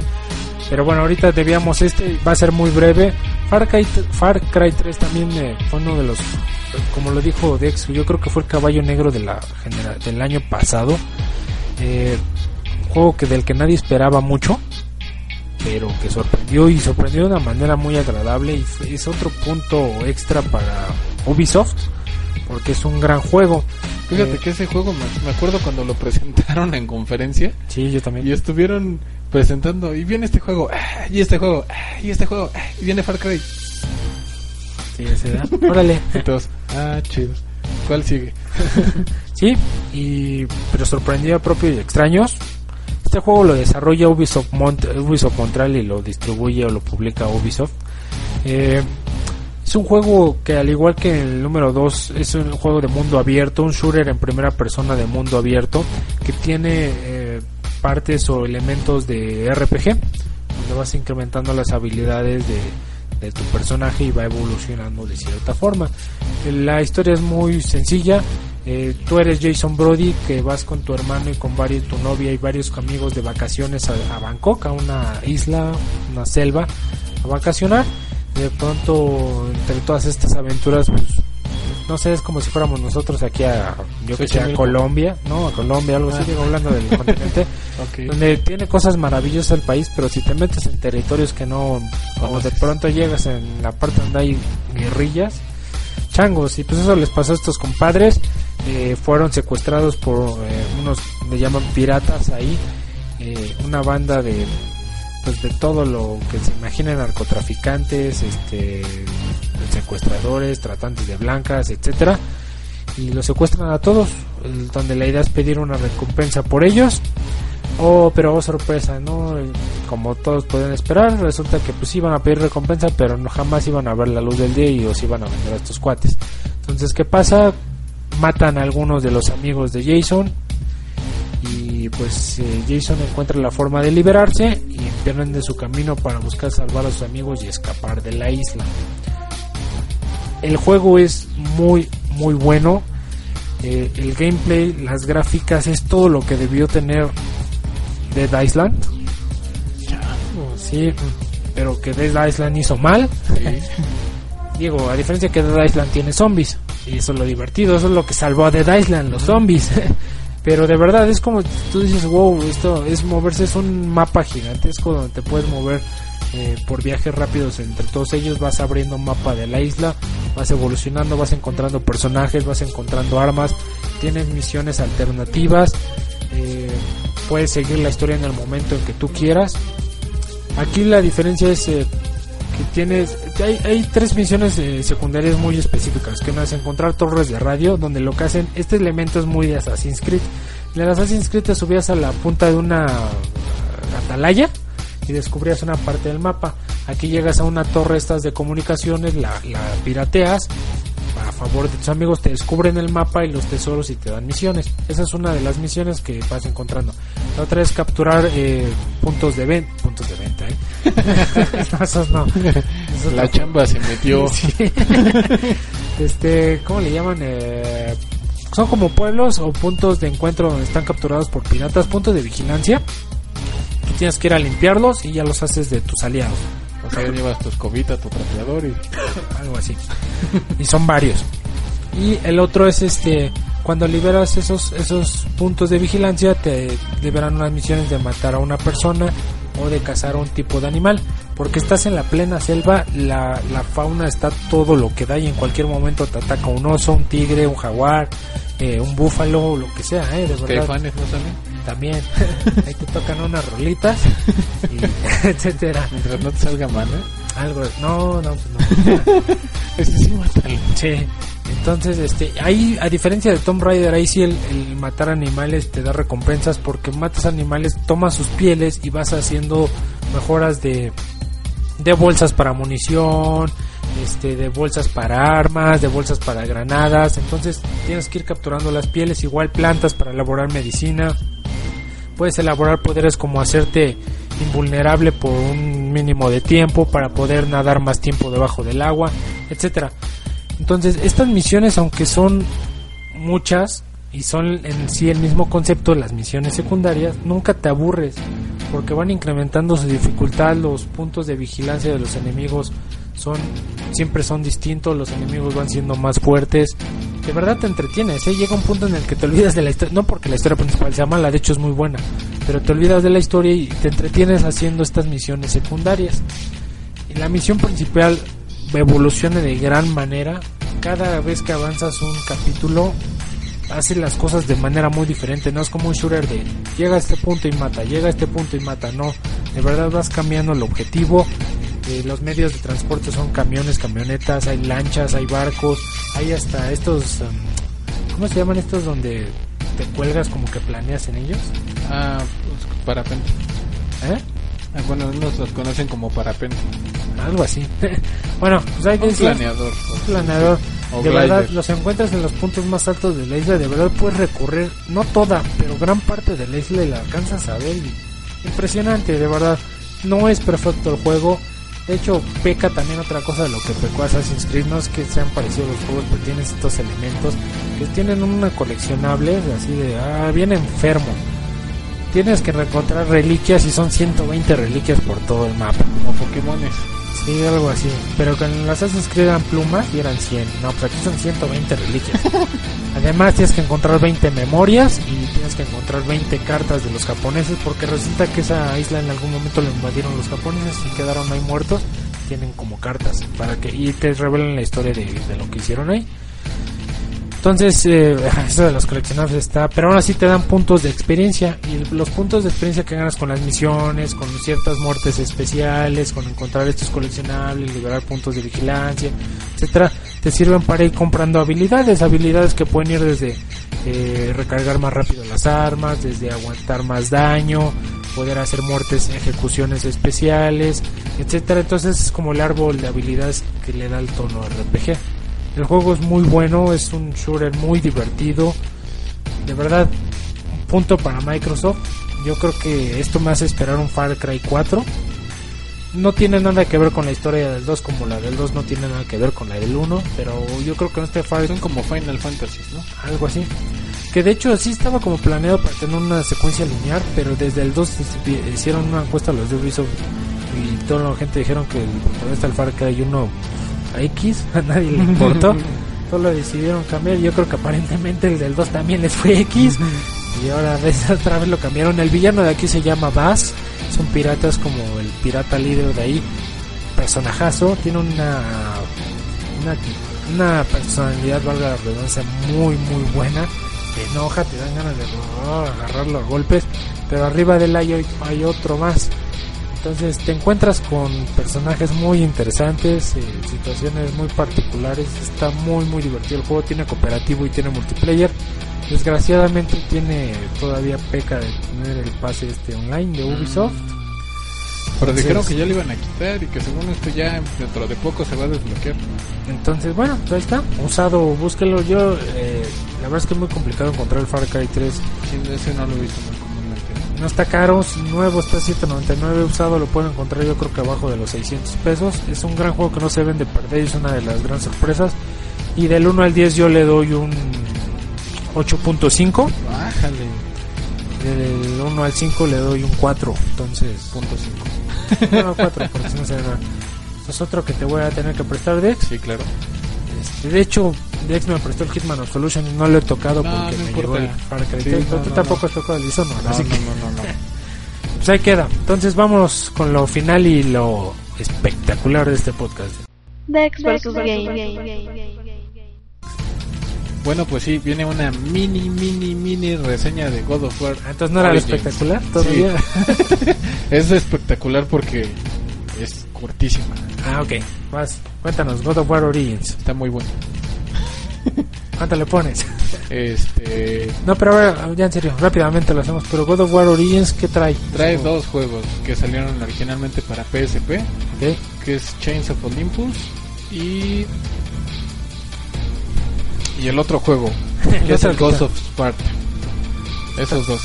Pero bueno, ahorita debíamos este, va a ser muy breve. Far Cry, Far Cry 3 también eh, fue uno de los, como lo dijo Dex, yo creo que fue el caballo negro de la del año pasado. Eh, un juego que del que nadie esperaba mucho, pero que sorprendió y sorprendió de una manera muy agradable y es otro punto extra para Ubisoft porque es un gran juego. Fíjate Eh, que ese juego me, me acuerdo cuando lo *laughs* presentaron en conferencia Sí, yo también. y estuvieron presentando y viene este juego, ah, y este juego, ah, y este juego, ah, y viene Far Cry. Sí, ese da. *laughs* Órale. Todos, ah, chido. ¿Cuál sigue? *laughs* Sí, y pero sorprendió a propios y extraños. Este juego lo desarrolla Ubisoft, Mont Ubisoft Montreal y lo distribuye o lo publica Ubisoft. Eh, es un juego que al igual que el número 2 es un juego de mundo abierto, un shooter en primera persona de mundo abierto que tiene eh, partes o elementos de RPG, donde vas incrementando las habilidades de, tu personaje y va evolucionando de cierta forma. La historia es muy sencilla. Eh, tú eres Jason Brody que vas con tu hermano y con varios, tu novia y varios amigos de vacaciones a, a Bangkok, a una isla, una selva, a vacacionar. De pronto, entre todas estas aventuras, pues, no sé, es como si fuéramos nosotros aquí a, yo que sé, a. Colombia, ¿no? A Colombia, algo así, Ah. digo, hablando del *laughs* continente, donde tiene cosas maravillosas el país, pero si te metes en territorios que no, o de pronto llegas en la parte donde hay guerrillas, changos, y pues eso les pasó a estos compadres, eh, fueron secuestrados por eh, unos, le llaman piratas ahí, eh, una banda de pues de todo lo que se imaginen narcotraficantes, este secuestradores, tratantes de blancas, etcétera, y los secuestran a todos, donde la idea es pedir una recompensa por ellos. Oh, pero oh, sorpresa, ¿no? Eh, Como todos pueden esperar, resulta que pues iban a pedir recompensa, pero no jamás iban a ver la luz del día y os iban a vender a estos cuates. Entonces, ¿qué pasa? Matan a algunos de los amigos de Jason y pues eh, Jason encuentra la forma de liberarse y emprenden de su camino para buscar salvar a sus amigos y escapar de la isla. El juego es muy muy bueno. Eh, el gameplay, las gráficas es todo lo que debió tener Dead Island. Sí, pero que Dead Island hizo mal. *laughs* Digo, a diferencia que Dead Island tiene zombies. Y eso es lo divertido, eso es lo que salvó a Dead Island, los zombies. *laughs* Pero de verdad es como tú dices, wow, esto es moverse, es un mapa gigantesco donde te puedes mover eh, por viajes rápidos entre todos ellos, vas abriendo un mapa de la isla, vas evolucionando, vas encontrando personajes, vas encontrando armas, tienes misiones alternativas, eh, puedes seguir la historia en el momento en que tú quieras. Aquí la diferencia es eh, que tienes hay, tres misiones eh, secundarias muy específicas que una es encontrar torres de radio donde lo que hacen este elemento es muy de Assassin's Creed. En el Assassin's Creed te subías a la punta de una eh, atalaya y descubrías una parte del mapa. Aquí llegas a una torre estas de comunicaciones la pirateas a favor de tus amigos te descubren el mapa y los tesoros y te dan misiones esa es una de las misiones que vas encontrando la otra es capturar eh, puntos de venta puntos de venta ¿eh? *laughs* *laughs* No, esos no Esos La no. chamba se metió. *laughs* Sí. este, ¿cómo le llaman? Eh, son como pueblos o puntos de encuentro donde están capturados por piratas, puntos de vigilancia. Tú tienes que ir a limpiarlos y ya los haces de tus aliados. O sea, llevas tu escobita, tu trapeador y *laughs* algo así. y son varios. Y el otro es este, cuando liberas esos esos puntos de vigilancia te liberan unas misiones de matar a una persona o de cazar a un tipo de animal, porque estás en la plena selva, la, la fauna está todo lo que da y en cualquier momento te ataca un oso, un tigre, un jaguar, eh, un búfalo, lo que sea, eh, de los verdad caifanes no salen. también. Ahí te tocan unas rolitas y *laughs* etcétera. Mientras no te salga mal, ¿eh? Algo, no, no, pues no. *laughs* Este sí, mátalo. Sí. Entonces, este, ahí, a diferencia de Tomb Raider, ahí sí el, el matar animales te da recompensas porque matas animales, tomas sus pieles y vas haciendo mejoras de, de bolsas para munición, este, de bolsas para armas, de bolsas para granadas. Entonces, tienes que ir capturando las pieles, igual plantas para elaborar medicina. Puedes elaborar poderes como hacerte invulnerable por un mínimo de tiempo para poder nadar más tiempo debajo del agua, etcétera. Entonces, estas misiones, aunque son muchas y son en sí el mismo concepto de las misiones secundarias, nunca te aburres porque van incrementando su dificultad, los puntos de vigilancia de los enemigos son siempre son distintos, los enemigos van siendo más fuertes. De verdad te entretienes, ¿eh? llega un punto en el que te olvidas de la historia, no porque la historia principal sea mala, de hecho es muy buena, pero te olvidas de la historia y te entretienes haciendo estas misiones secundarias. Y la misión principal evoluciona de gran manera. Cada vez que avanzas un capítulo, hace las cosas de manera muy diferente. No es como un shooter de llega a este punto y mata, llega a este punto y mata. No, de verdad vas cambiando el objetivo. Eh, los medios de transporte son camiones, camionetas, hay lanchas, hay barcos, hay hasta estos. um, ¿Cómo se llaman estos donde te cuelgas como que planeas en ellos? Ah, pues, parapente. ¿Eh? Ah, bueno, unos los conocen como parapente. Algo así. *laughs* bueno, pues hay Un planeador. un planeador. O de glider. verdad, los encuentras en los puntos más altos de la isla. De verdad, puedes recorrer, no toda, pero gran parte de la isla y la alcanzas a ver. y impresionante, de verdad. No es perfecto el juego. De hecho, peca también otra cosa de lo que pecó Assassin's Creed. No es que sean parecidos los juegos, pero tienen estos elementos que tienen una coleccionable así de, ah, bien enfermo. Tienes que encontrar reliquias y son 120 reliquias por todo el mapa. Como Pokémones. Sí, algo así. Pero con las Assassin's Creed eran plumas y eran 100. No, pero aquí son 120 reliquias. *laughs* Además tienes que encontrar 20 memorias y tienes que encontrar 20 cartas de los japoneses porque resulta que esa isla en algún momento la invadieron los japoneses y quedaron ahí muertos. Tienen como cartas para que y te revelan la historia de, de lo que hicieron ahí. Entonces, eh, *laughs* eso de los coleccionables está, pero aún así te dan puntos de experiencia y los puntos de experiencia que ganas con las misiones, con ciertas muertes especiales, con encontrar estos coleccionables, liberar puntos de vigilancia, etcétera, te sirven para ir comprando habilidades, habilidades que pueden ir desde eh, recargar más rápido las armas, desde aguantar más daño, poder hacer muertes, ejecuciones especiales, etcétera. Entonces es como el árbol de habilidades que le da el tono RPG. El juego es muy bueno, es un shooter muy divertido. De verdad, un punto para Microsoft. Yo creo que esto me hace esperar un Far Cry 4. No tiene nada que ver con la historia del 2 como la del 2 no tiene nada que ver con la del 1, pero yo creo que en este Far Son como Final Fantasy, ¿no? algo así. Que de hecho sí estaba como planeado para tener una secuencia lineal, pero desde el 2 hicieron una encuesta a los de Ubisoft y toda la gente dijeron que el protagonista del Far Cry 1 a X, a nadie le importó. *laughs* Solo decidieron cambiar. Yo creo que aparentemente el del 2 también les fue X. Y ahora ves, *laughs* otra vez lo cambiaron. El villano de aquí se llama Bass. Son piratas como el pirata líder de ahí. Personajazo. Tiene una, una, una personalidad, valga la redundancia, muy, muy buena. Te enoja, te dan ganas de oh, agarrarlo a golpes. Pero arriba del hay, hay otro más. Entonces te encuentras con personajes muy interesantes, eh, situaciones muy particulares. Está muy muy divertido el juego. Tiene cooperativo y tiene multiplayer. Desgraciadamente tiene todavía peca de tener el pase este online de Ubisoft. Pero Entonces- dijeron que ya lo iban a quitar y que según esto ya dentro de poco se va a desbloquear. Entonces, bueno, ahí está. Usado, búsquelo. Yo, eh, la verdad es que es muy complicado encontrar el Far Cry 3. Sí, ese no lo he visto comúnmente. No está caro, es nuevo está 7.99, usado lo pueden encontrar yo creo que abajo de los 600 pesos. Es un gran juego que no se deben de perder, es una de las grandes sorpresas. Y del 1 al 10 yo le doy un 8.5. Bájale. Del 1 al 5 le doy un 4. Entonces, Punto 5. no, 4, porque si no se nada. Es otro que te voy a tener que prestar, Dex. Sí, claro. Este, de hecho, Dex me prestó el Hitman Absolution y no lo he tocado No, porque no me importa. llegó el Far Cry Sí, 3, no, pero tú no, tampoco no. has tocado el Dishonored, No, así no, que no, no, no. pues ahí queda. Entonces vamos con lo final y lo espectacular de este podcast. Dex vs. Game. Bueno, pues sí, viene una mini, mini, mini reseña de God of War. Ah, Entonces no era lo Origins. espectacular todavía. *laughs* Es espectacular porque es cortísima. ah, ok. Vas, cuéntanos, God of War Origins. Está muy bueno. ¿Cuánto le pones? Este No, pero a ver, ya en serio, rápidamente lo hacemos. Pero God of War Origins, ¿qué trae? trae dos juegos que salieron originalmente para PSP, que es Chains of Olympus y y el otro juego *laughs* que es el Ghost of Sparta. Esos dos.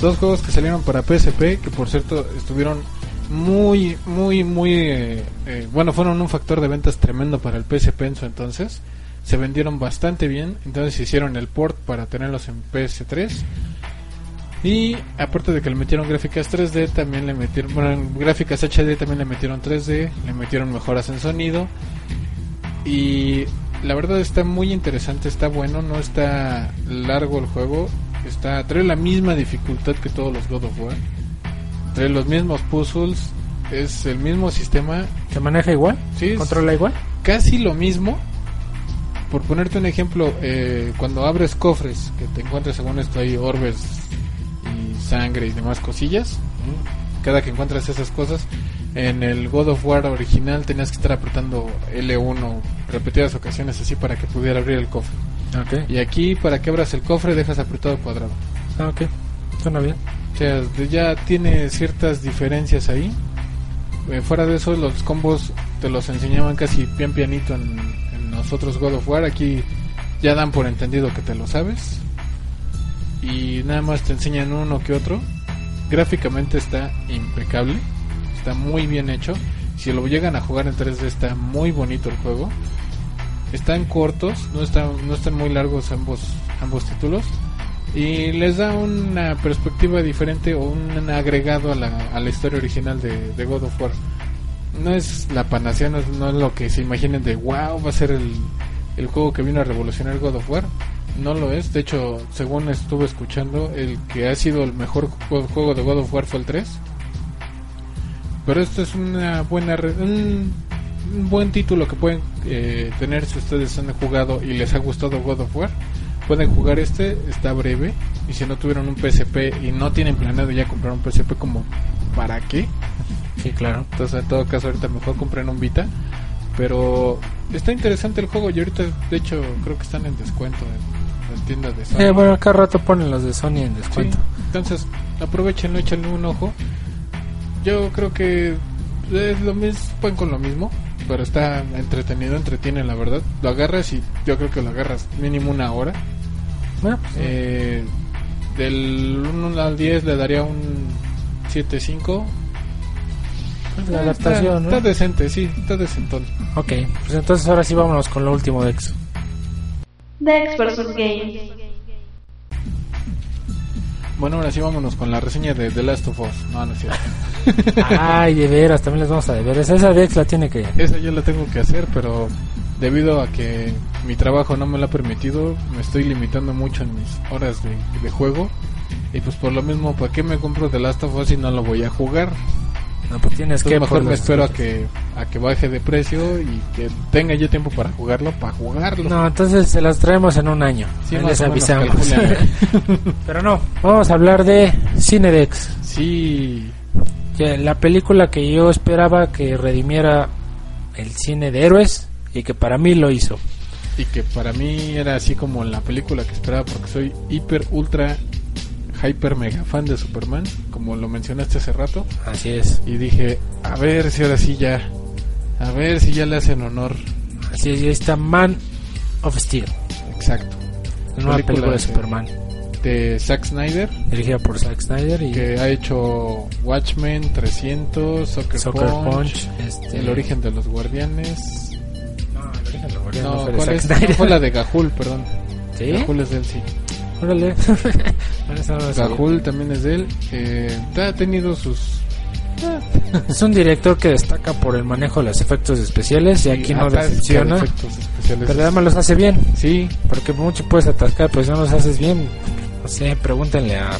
Dos juegos que salieron para PSP que por cierto estuvieron muy muy muy eh, eh, bueno, fueron un factor de ventas tremendo para el PSP en su entonces. Se vendieron bastante bien, entonces hicieron el port para tenerlos en PS3. Y aparte de que le metieron gráficas 3D, también le metieron, bueno, en gráficas HD también le metieron 3D, le metieron mejoras en sonido. Y la verdad está muy interesante, está bueno, no está largo el juego, está trae la misma dificultad que todos los God of War. Trae los mismos puzzles, es el mismo sistema, ¿Se maneja igual? sí, ¿Controla igual? casi lo mismo. Por ponerte un ejemplo, eh, cuando abres cofres, que te encuentras según esto ahí orbes y sangre y demás cosillas, cada que encuentras esas cosas, en el God of War original tenías que estar apretando L1 repetidas ocasiones así para que pudiera abrir el cofre. Ok. Y aquí para que abras el cofre dejas apretado cuadrado. Ah, ok. Suena bien. O sea, ya tiene ciertas diferencias ahí. Eh, fuera de eso, los combos te los enseñaban casi pian pianito en, en los otros God of War. Aquí ya dan por entendido que te lo sabes. y nada más te enseñan uno que otro. Gráficamente está impecable, está muy bien hecho. Si lo llegan a jugar en 3D está muy bonito el juego. Están cortos, no están, no están muy largos ambos, ambos títulos. Y les da una perspectiva diferente o un agregado a la, a la historia original de, de God of War. No es la panacea, no es, no es lo que se imaginen de wow, va a ser el, el juego que vino a revolucionar God of War. No lo es, de hecho, según estuve escuchando, el que ha sido el mejor ju- juego de God of War fue el 3. Pero esto es una buena un, un buen título que pueden eh, tener si ustedes han jugado y les ha gustado God of War. Pueden jugar este, está breve. Y si no tuvieron un PSP y no tienen planeado ya comprar un PSP, como ¿para qué? Sí, claro. Entonces, en todo caso, ahorita mejor compren un Vita. Pero está interesante el juego y ahorita, de hecho, creo que están en descuento en la tienda de Sony. Eh, bueno, cada rato ponen los de Sony en Sí, descuento. entonces, aprovechenlo, échenle un ojo. Yo creo que es lo mismo, pueden con lo mismo, pero está entretenido, entretiene la verdad. Lo agarras y yo creo que lo agarras mínimo una hora. Bueno, pues, Eh, del 1 al 10 le daría un 7.5. la adaptación, está, ¿no? está decente, sí, está decentón. Ok, pues entonces ahora sí vámonos con lo último de X. Dex vs Games. Bueno, ahora sí vámonos con la reseña de The Last of Us. No, no es cierto. *laughs* Ay, de veras, también les vamos a deber. Esa Dex la tiene que... Esa yo la tengo que hacer, pero debido a que mi trabajo no me lo ha permitido, me estoy limitando mucho en mis horas de, de juego. Y pues por lo mismo, ¿para qué me compro The Last of Us si no lo voy a jugar? No, pues tienes Entonces que... mejor me espero a que, a que baje de precio y que tenga yo tiempo para jugarlo, para jugarlo. No, entonces se las traemos en un año. Sí, Ahí les avisamos. *laughs* Pero no, vamos a hablar de Cinedex. Sí, La película que yo esperaba que redimiera el cine de héroes y que para mí lo hizo. y que para mí era así como la película que esperaba porque soy hiper, ultra, hyper, mega fan de Superman, como lo mencionaste hace rato. Así es. Y dije, a ver si ahora sí ya, a ver si ya le hacen honor. Así es, y ahí está Man of Steel, Exacto. la nueva Película película de de- Superman, De Zack Snyder, dirigida por Zack Snyder y que ha hecho Watchmen, 300, Soccer, Soccer Punch, Punch. este, El origen de los guardianes. No, el origen de los guardianes No, no fue de ¿cuál Zack es? Snyder. No, fue la de Gahul, perdón. ¿Sí? Gahul es de él, sí. Órale. *laughs* No. Gahul también es de él. Eh, ha tenido sus... Es un director que destaca por el manejo de los efectos especiales y aquí no atasca de decepciona. Pero además los hace bien. Sí, Porque mucho puedes atascar, pero si no los haces bien, no sé, pregúntenle a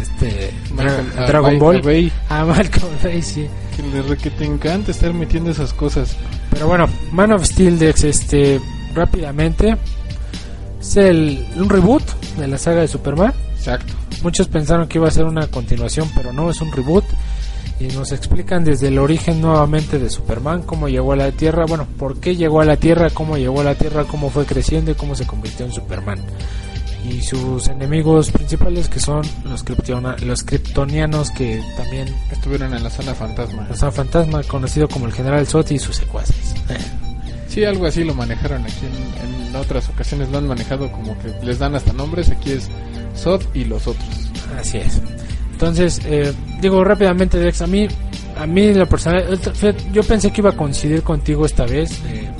este Michael- a a Dragon Bay- Ball, a Bay, *laughs* a Malcolm Bay, sí. que, le, re- que te encanta estar metiendo esas cosas. Pero bueno, Man of Steel Dex, este, rápidamente, es el, un reboot de la saga de Superman. Exacto. Muchos pensaron que iba a ser una continuación, pero no, es un reboot. Y nos explican desde el origen nuevamente de Superman, cómo llegó a la Tierra, bueno, por qué llegó a la Tierra, cómo llegó a la Tierra, cómo fue creciendo y cómo se convirtió en Superman. Y sus enemigos principales que son los, los kryptonianos que también Estuvieron en la zona fantasma. los fantasma conocido como el General Zod y sus secuaces. Sí, algo así lo manejaron aquí en, en otras ocasiones. Lo han manejado como que les dan hasta nombres. Aquí es Sod y los otros. Así es. Entonces, eh, digo rápidamente, Dex, a mí, a mí la persona, yo pensé que iba a coincidir contigo esta vez, eh,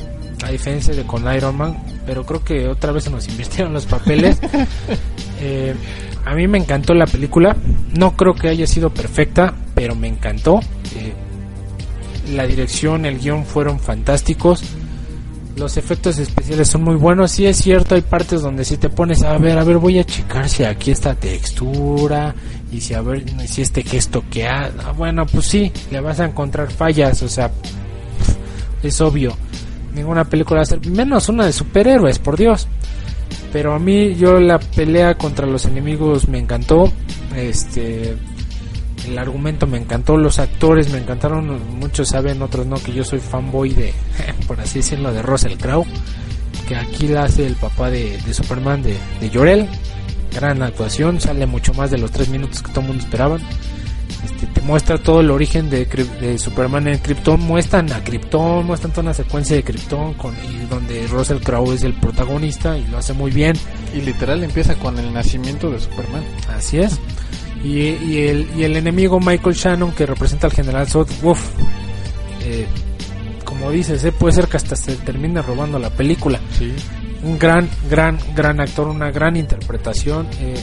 a diferencia de con Iron Man, pero creo que otra vez se nos *laughs* invirtieron los papeles. *laughs* Eh, a mí me encantó la película, no creo que haya sido perfecta, pero me encantó. Eh, la dirección, el guion fueron fantásticos. Los efectos especiales son muy buenos. Sí es cierto, hay partes donde si te pones a ver, a ver, voy a checar si aquí esta textura y si a ver si este gesto que ha, bueno, pues sí, le vas a encontrar fallas, o sea, es obvio. Ninguna película va a ser menos una de superhéroes, por Dios. Pero a mí yo la pelea contra los enemigos me encantó. Este el argumento me encantó, los actores me encantaron, muchos saben, otros no, que yo soy fanboy de, *laughs* por así decirlo, de Russell Crowe, que aquí la hace el papá de, de Superman, de, de Llorel, gran actuación, sale mucho más de los tres minutos que todo el mundo esperaban, este, te muestra todo el origen de Superman en Krypton, muestran a Krypton, muestran toda una secuencia de Krypton con, y donde Russell Crowe es el protagonista y lo hace muy bien. Y literal empieza con el nacimiento de Superman. Así es. Y, y el, y el enemigo Michael Shannon, que representa al general Zod, uff, eh, como dices, eh, puede ser que hasta se termine robando la película. Sí. Un gran, gran, gran actor, una gran interpretación. eh,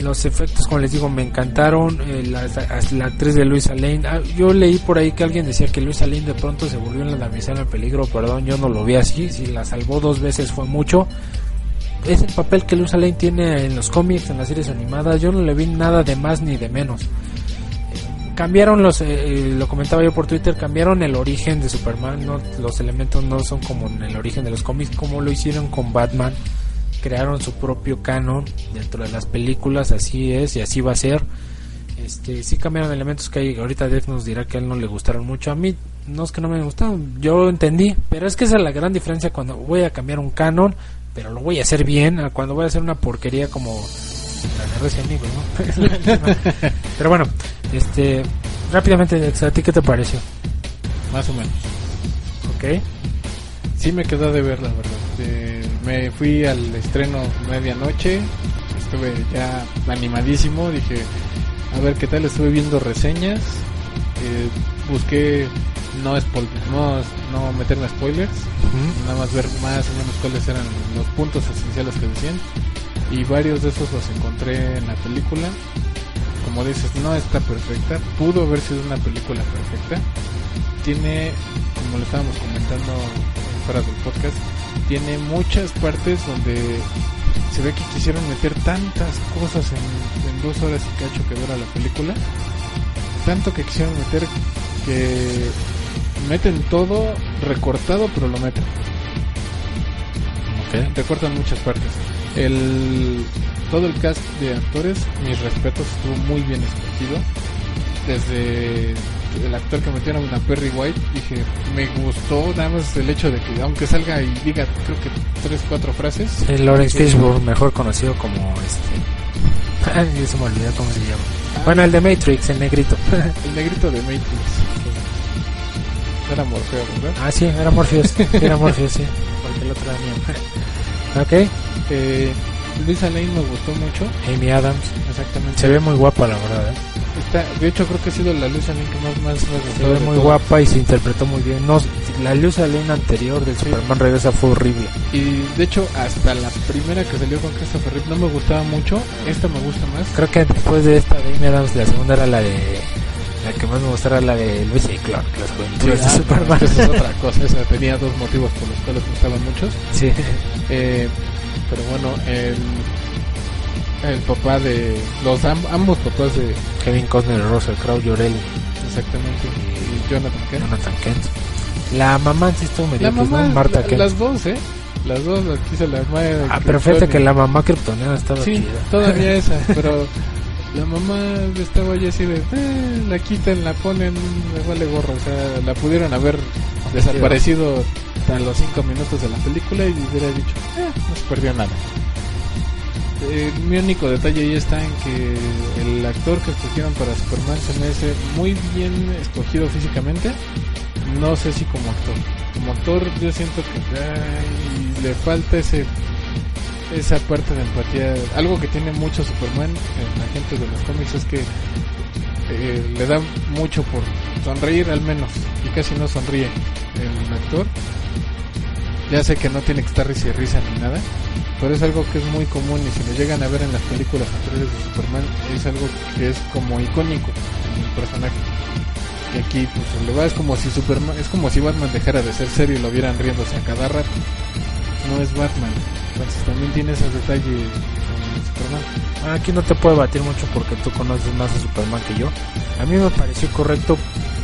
los efectos, como les digo, me encantaron. eh, la, la actriz de Luisa Lane. ah, yo leí por ahí que alguien decía que Luisa Lane de pronto se volvió en la damisela en peligro. Perdón, yo no lo vi así. Si la salvó dos veces fue mucho es el papel que Luisa Lane tiene en los cómics, en las series animadas. Yo no le vi nada de más ni de menos. Cambiaron los, eh, eh, lo comentaba yo por Twitter, cambiaron el origen de Superman. No, los elementos no son como en el origen de los cómics, como lo hicieron con Batman. Crearon su propio canon dentro de las películas, así es y así va a ser. Este, sí cambiaron elementos que hay, ahorita Death nos dirá que a él no le gustaron mucho. A mí no es que no me gustaron, yo entendí, pero es que esa es la gran diferencia cuando voy a cambiar un canon, pero lo voy a hacer bien, a cuando voy a hacer una porquería como la de Resident Evil, ¿no? *laughs* Pero bueno, este, rápidamente, ¿a ti qué te pareció? Más o menos. ¿Ok? Sí me quedó de ver, la verdad. Eh, me fui al estreno medianoche, estuve ya animadísimo, dije, a ver qué tal, estuve viendo reseñas, eh, busqué no, no, no meterme spoilers, nada más ver más o menos cuáles eran los puntos esenciales que decían, y varios de esos los encontré en la película. Como dices, no está perfecta, pudo haber sido una película perfecta, tiene, como lo estábamos comentando fuera del podcast, tiene muchas partes donde se ve que quisieron meter tantas cosas en, en dos horas y cacho que dura la película, tanto que quisieron meter que meten todo recortado, pero lo meten. Ok. Recortan muchas partes. El todo el cast de actores, mis respetos, estuvo muy bien escogido. Desde el actor que metieron a Perry White, dije, me gustó nada más el hecho de que aunque salga y diga creo que tres, cuatro frases. Sí, Lawrence Fishburne, mejor conocido como este. *laughs* Ay, se me olvidó cómo se llama. Bueno, el de Matrix, el negrito. *laughs* El negrito de Matrix. Era Morfeo, ¿verdad? ah, sí, era Morpheus. Era Morpheus, sí. *laughs* Porque el otro era. Ok, Eh, Lisa Lane me gustó mucho. Amy Adams. Exactamente. Se ve muy guapa, la verdad. ¿eh? Está- de hecho, creo que ha sido la Lisa Lane que más, más me ha Se ve muy guapa y se interpretó muy bien. No, la luz Lane anterior del Superman Regresa fue horrible. Y de hecho, hasta la primera que salió con Christopher Reeve no me gustaba mucho. Esta me gusta más. Creo que después de esta de Amy Adams, la segunda era la de. La que más me gustaba era la de Luis y Clark, las juventudes de Superman. *laughs* Esa es otra cosa. Esa tenía dos motivos por los cuales me gustaban muchos. Sí. Eh, pero bueno, el, el papá de. los am- Ambos papás de. Kevin Costner, Russell Crowe, Llorelli, Exactamente. Y Jonathan Kent. Jonathan Kent. La mamá sí estuvo medio La X, mamá. ¿no? Marta la- Kent. las dos, ¿eh? Las dos. Aquí se la madre. Ah, pero fíjate que la mamá kryptoniana estaba Sí, chida. todavía esa, *laughs* pero la mamá estaba ya así de, eh, la quitan, la ponen, me vale gorro, o sea, la pudieron haber desaparecido a los cinco minutos de la película y hubiera dicho, eh, no se perdió nada. Eh, mi único detalle ahí está en que el actor que escogieron para Superman se me hace muy bien escogido físicamente, no sé si como actor. Como actor yo siento que le falta ese esa parte de empatía. Algo que tiene mucho Superman en la gente de los cómics es que eh, le da mucho por sonreír al menos y casi no sonríe el actor. Ya sé que no tiene que estar risa y risa ni nada, pero es algo que es muy común y si lo llegan a ver en las películas anteriores de Superman es algo que es como icónico en el personaje. Y aquí pues se le va, es como si Superman, es como si Batman dejara de ser serio y lo vieran riéndose a cada rato. No es Batman, entonces también tiene ese detalle con Superman. Ah, Aquí no te puedo batir mucho porque tú conoces más a Superman que yo. A mí me pareció correcto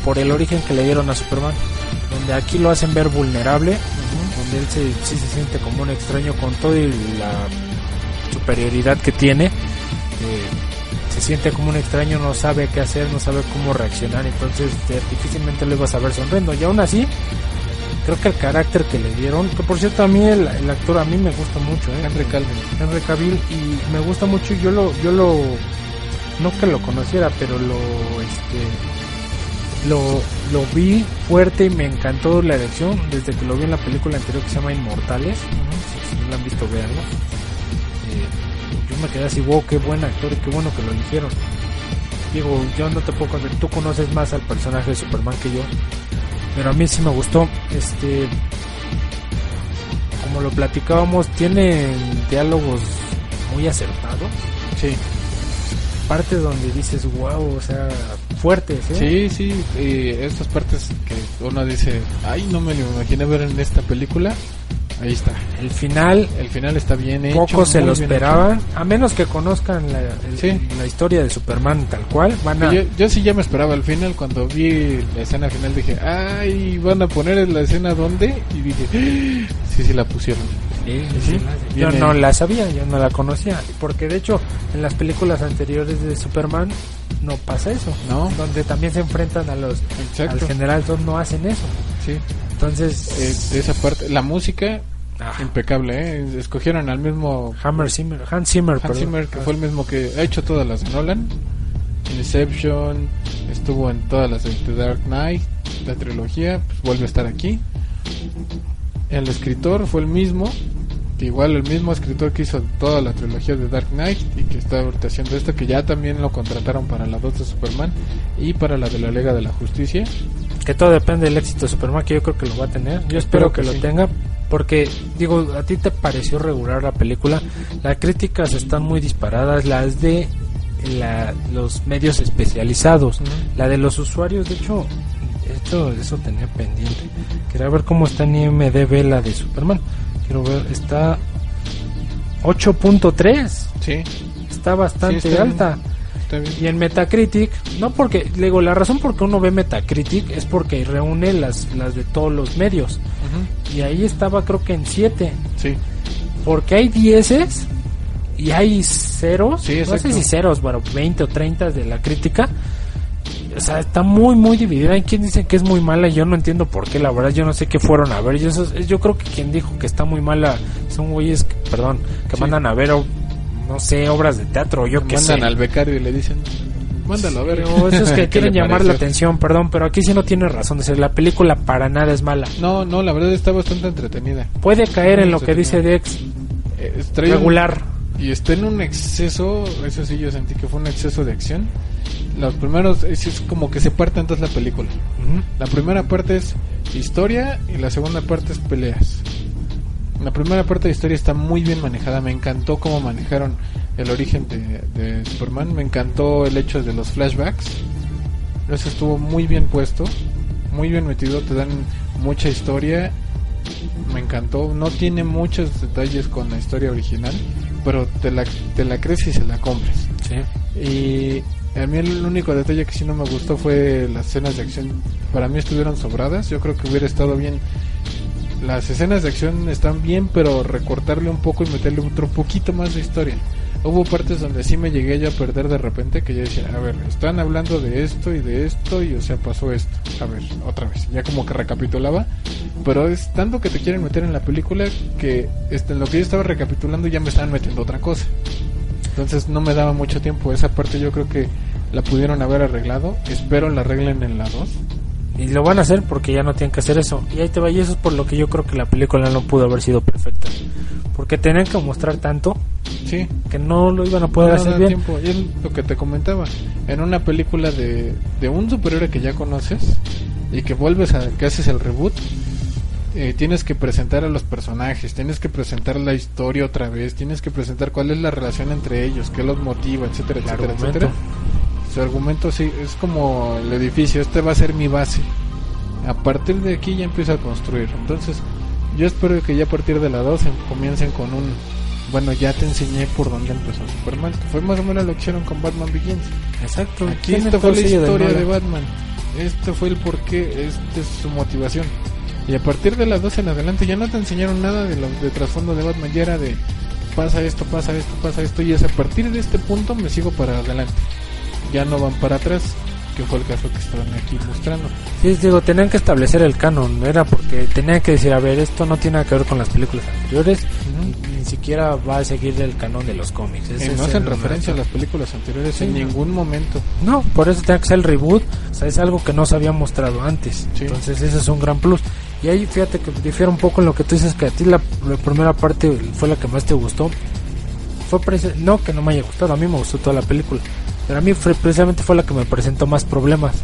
por el origen que le dieron a Superman, donde aquí lo hacen ver vulnerable, donde él se, sí se siente como un extraño con todo y la superioridad que tiene. eh, se siente como un extraño, no sabe qué hacer, no sabe cómo reaccionar, entonces eh, difícilmente lo ibas a ver sonriendo. Y aún así, creo que el carácter que le dieron, que por cierto a mí el, el actor a mí me gusta mucho, ¿eh? Henry Calvin. Henry Cavill y me gusta mucho yo lo yo lo no que lo conociera, pero lo este lo, lo vi fuerte y me encantó la elección desde que lo vi en la película anterior que se llama Inmortales. Si, si no la han visto, véanlo. Eh, yo me quedé así, wow, qué buen actor y qué bueno que lo eligieron. Digo, yo no te puedo contar, tú conoces más al personaje de Superman que yo, pero a mí sí me gustó. Este, como lo platicábamos, tiene diálogos muy acertados. Sí. Parte donde dices, wow, o sea, fuertes, ¿eh? Sí, sí, y estas partes que uno dice, ay, no me lo imaginé ver en esta película, ahí está. El final, El final está bien hecho. pocos se lo esperaban, a menos que conozcan la, el- Sí. la historia de Superman tal cual, van a... hecho. Yo, yo sí ya me esperaba al final, cuando vi la escena final dije, ay, van a poner la escena donde, y dije, "Ah, sí, sí la pusieron. Sí, Sí, sí, yo no la sabía, yo no la conocía, porque de hecho en las películas anteriores de Superman no pasa eso, No. donde también se enfrentan a los Exacto. al general Zod no hacen eso, Sí, entonces eh, de esa parte, la música, ah, impecable, ¿eh? Escogieron al mismo Hammer Zimmer, Hans Zimmer, Hans. Zimmer, que fue el mismo que ha hecho todas las de Nolan. Inception, estuvo en todas las de The Dark Knight, la trilogía, pues vuelve a estar aquí. El escritor fue el mismo, que igual el mismo escritor que hizo toda la trilogía de Dark Knight y que está ahorita haciendo esto, que ya también lo contrataron para la 2 de Superman y para la de la Liga de la Justicia. que todo depende del éxito de Superman, que yo creo que lo va a tener. Yo espero, Espero que, que lo sí. tenga, porque, digo, a ti te pareció regular la película. Las críticas están muy disparadas, las de la- los medios especializados, la de los usuarios, de hecho, esto, eso tenía pendiente. Quería ver cómo está en IMDB la de Superman. Quiero ver, está 8.3, Sí, está bastante Sí, está bien. alta. Y en Metacritic, no porque, le digo, la razón por que uno ve Metacritic es porque reúne las, las de todos los medios. Y ahí estaba creo que en 7. Sí, Porque hay 10 y hay ceros. Sí, no sé si ceros, bueno, 20 o 30 de la crítica. O sea, está muy, muy dividida. Hay quien dice que es muy mala y yo no entiendo por qué. La verdad, yo no sé qué fueron a ver. Yo, eso- yo creo que quien dijo que está muy mala son güeyes, que, perdón, que Sí. mandan a ver, o, no sé, obras de teatro. Yo qué sé. mandan al becario y le dicen, mándalo a ver. O esos que *laughs* ¿Qué quieren llamar la atención, perdón, pero aquí sí no tiene razón de ser. La película para nada es mala. No, no, la verdad está bastante entretenida. Puede caer en lo que dice Dex, Eh, trae un- regular. y está en un exceso, eso sí yo sentí que fue un exceso de acción. Los primeros es, es como que se parte en dos la película. La primera parte es historia y la segunda parte es peleas. La primera parte de historia está muy bien manejada, me encantó cómo manejaron el origen de, de Superman, me encantó el hecho de los flashbacks. Eso estuvo muy bien puesto, muy bien metido, te dan mucha historia. Me encantó, no tiene muchos detalles con la historia original, pero te la, te la crees y se la compres. Sí. Y a mí el único detalle que sí no me gustó fue las escenas de acción. Para mí estuvieron sobradas. Yo creo que hubiera estado bien. Las escenas de acción están bien, pero recortarle un poco y meterle otro poquito más de historia. Hubo partes donde sí me llegué ya a perder de repente, que yo decía, a ver, están hablando de esto y de esto y o sea, pasó esto. A ver, otra vez. Ya como que recapitulaba. Pero es tanto que te quieren meter en la película que este, en lo que yo estaba recapitulando ya me estaban metiendo otra cosa. Entonces no me daba mucho tiempo. Esa parte yo creo que la pudieron haber arreglado. Espero la arreglen en la 2. Y lo van a hacer porque ya no tienen que hacer eso. Y ahí te va, y eso es por lo que yo creo que la película no pudo haber sido perfecta. Porque tenían que mostrar tanto Sí, que no lo iban a poder no hacer bien. tiempo. Y es lo que te comentaba. En una película de, de un superhéroe que ya conoces y que vuelves a que haces el reboot, eh, tienes que presentar a los personajes, tienes que presentar la historia otra vez, tienes que presentar cuál es la relación entre ellos, qué los motiva, etcétera, El etcétera, argumento. etcétera. Su argumento sí es como el edificio, este va a ser mi base. A partir de aquí ya empiezo a construir. Entonces, yo espero que ya a partir de la 2 em- comiencen con un bueno, ya te enseñé por dónde empezó Superman, que fue más o menos lo que hicieron con Batman Begins. Exacto. Aquí esto fue la de historia de. Batman. Esto fue el porqué, esta es su motivación. Y a partir de las 2 en adelante ya no te enseñaron nada de lo de trasfondo de Batman, ya era de pasa esto, pasa esto, pasa esto y es a partir de este punto me sigo para adelante. Ya no van para atrás, que fue el caso que estaban aquí mostrando. Sí, digo, tenían que establecer el canon. Era porque tenían que decir, a ver, esto no tiene nada que ver con las películas anteriores. Ni siquiera va a seguir el canon de los cómics. Eh, no hacen referencia a las películas anteriores Sí, en no. ningún momento. No, por eso tiene que ser el reboot. O sea, es algo que no se había mostrado antes. Sí. Entonces, ese es un gran plus. Y ahí fíjate que difiere un poco en lo que tú dices que a ti la, la primera parte fue la que más te gustó. Fue no que no me haya gustado, a mí me gustó toda la película. Pero a mí fue- precisamente fue la que me presentó más problemas.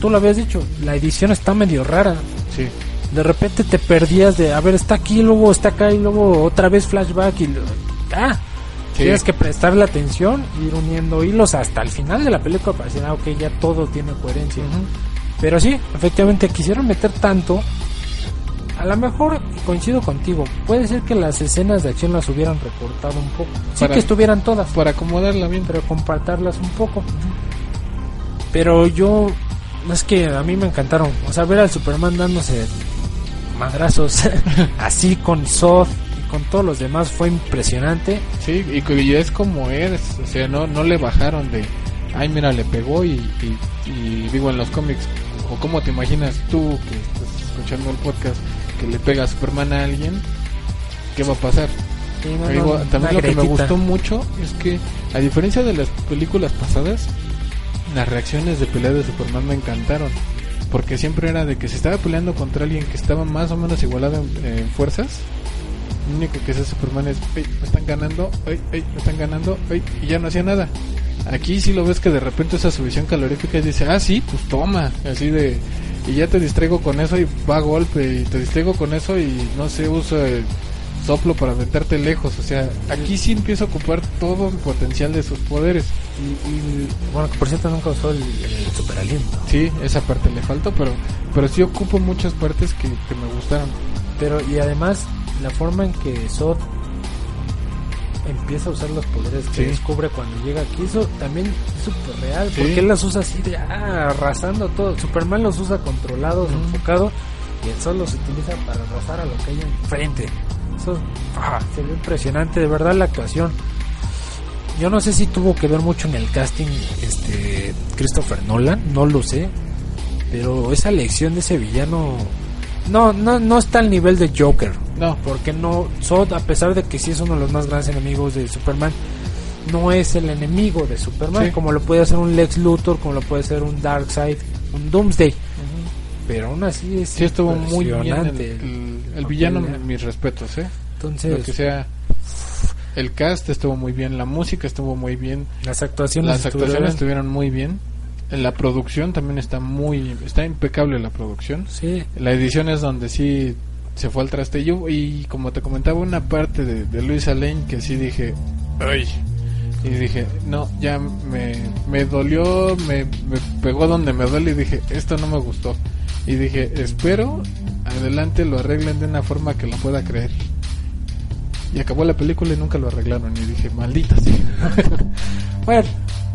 Tú lo habías dicho, la edición está medio rara. Sí. De repente te perdías de, a ver, está aquí, luego está acá y luego otra vez flashback y... Ah, Sí. tienes que prestarle atención, ir uniendo hilos hasta el final de la película para decir, ah, ok, ya todo tiene coherencia. Pero sí, efectivamente quisieron meter tanto. A lo mejor coincido contigo. Puede ser que las escenas de acción las hubieran recortado un poco. Sí que estuvieran todas, Para acomodarla bien. pero compartirlas un poco. Pero yo es que a mí me encantaron. O sea, ver al Superman dándose madrazos *laughs* así con Zod y con todos los demás fue impresionante. Sí, y ya es como es, o sea, no, no le bajaron de, ay, mira, le pegó y, y, y digo en los cómics, o cómo te imaginas tú que estás escuchando el podcast, que le pega a Superman a alguien, ¿qué va a pasar? Sí, no, Digo, no, también lo que me gustó mucho es que, a diferencia de las películas pasadas, las reacciones de pelea de Superman me encantaron. Porque siempre era de que se estaba peleando contra alguien que estaba más o menos igualado en, en fuerzas. Lo único que hace Superman es, "Ey, me están ganando, ey, ey, me están ganando, ey", y ya no hacía nada. Aquí sí lo ves que de repente esa visión calorífica dice, ah, sí, pues toma, así de, y ya te distraigo con eso y va a golpe, y te distraigo con eso y no sé, uso el soplo para aventarte lejos. O sea, aquí sí empieza a ocupar todo el potencial de sus poderes. Y, y, bueno, que por cierto nunca usó el, el super aliento. Sí, esa parte le faltó, pero, pero sí ocupo muchas partes que, que me gustaron. Pero, y además, la forma en que Zod empieza a usar los poderes que Sí. descubre cuando llega aquí, eso también es súper real. Sí. Porque él las usa así de ah, arrasando todo. Superman los usa controlados, Ujú. enfocados, y el Zod los utiliza para arrasar a lo que hay enfrente. Eso ah, se ve impresionante, de verdad, la actuación. Yo no sé si tuvo que ver mucho en el casting este Christopher Nolan, no lo sé, pero esa elección de ese villano no no no está al nivel de Joker, No, porque no Zod a pesar de que sí es uno de los más grandes enemigos de Superman, no es el enemigo de Superman Sí. como lo puede hacer un Lex Luthor, como lo puede ser un Darkseid, un Doomsday. Pero aún así es sí estuvo muy bien el, impresionante. el- el villano, papel, ¿eh? mis respetos, ¿eh? Entonces, Lo que sea, el cast estuvo muy bien, la música estuvo muy bien, las actuaciones las actuaciones estuvieron- estuvieron muy bien, la producción también está muy, está impecable la producción. sí, La edición es donde sí se fue al traste. Y Yo, y como te comentaba, una parte de, de Luisa Lane que sí dije, ¡ay! Y dije, no, ya me, me dolió, me, me pegó donde me duele y dije, esto no me gustó. Y dije, espero adelante lo arreglen de una forma que lo pueda creer. Y acabó la película y nunca lo arreglaron. Y dije, maldita sea. *laughs* bueno,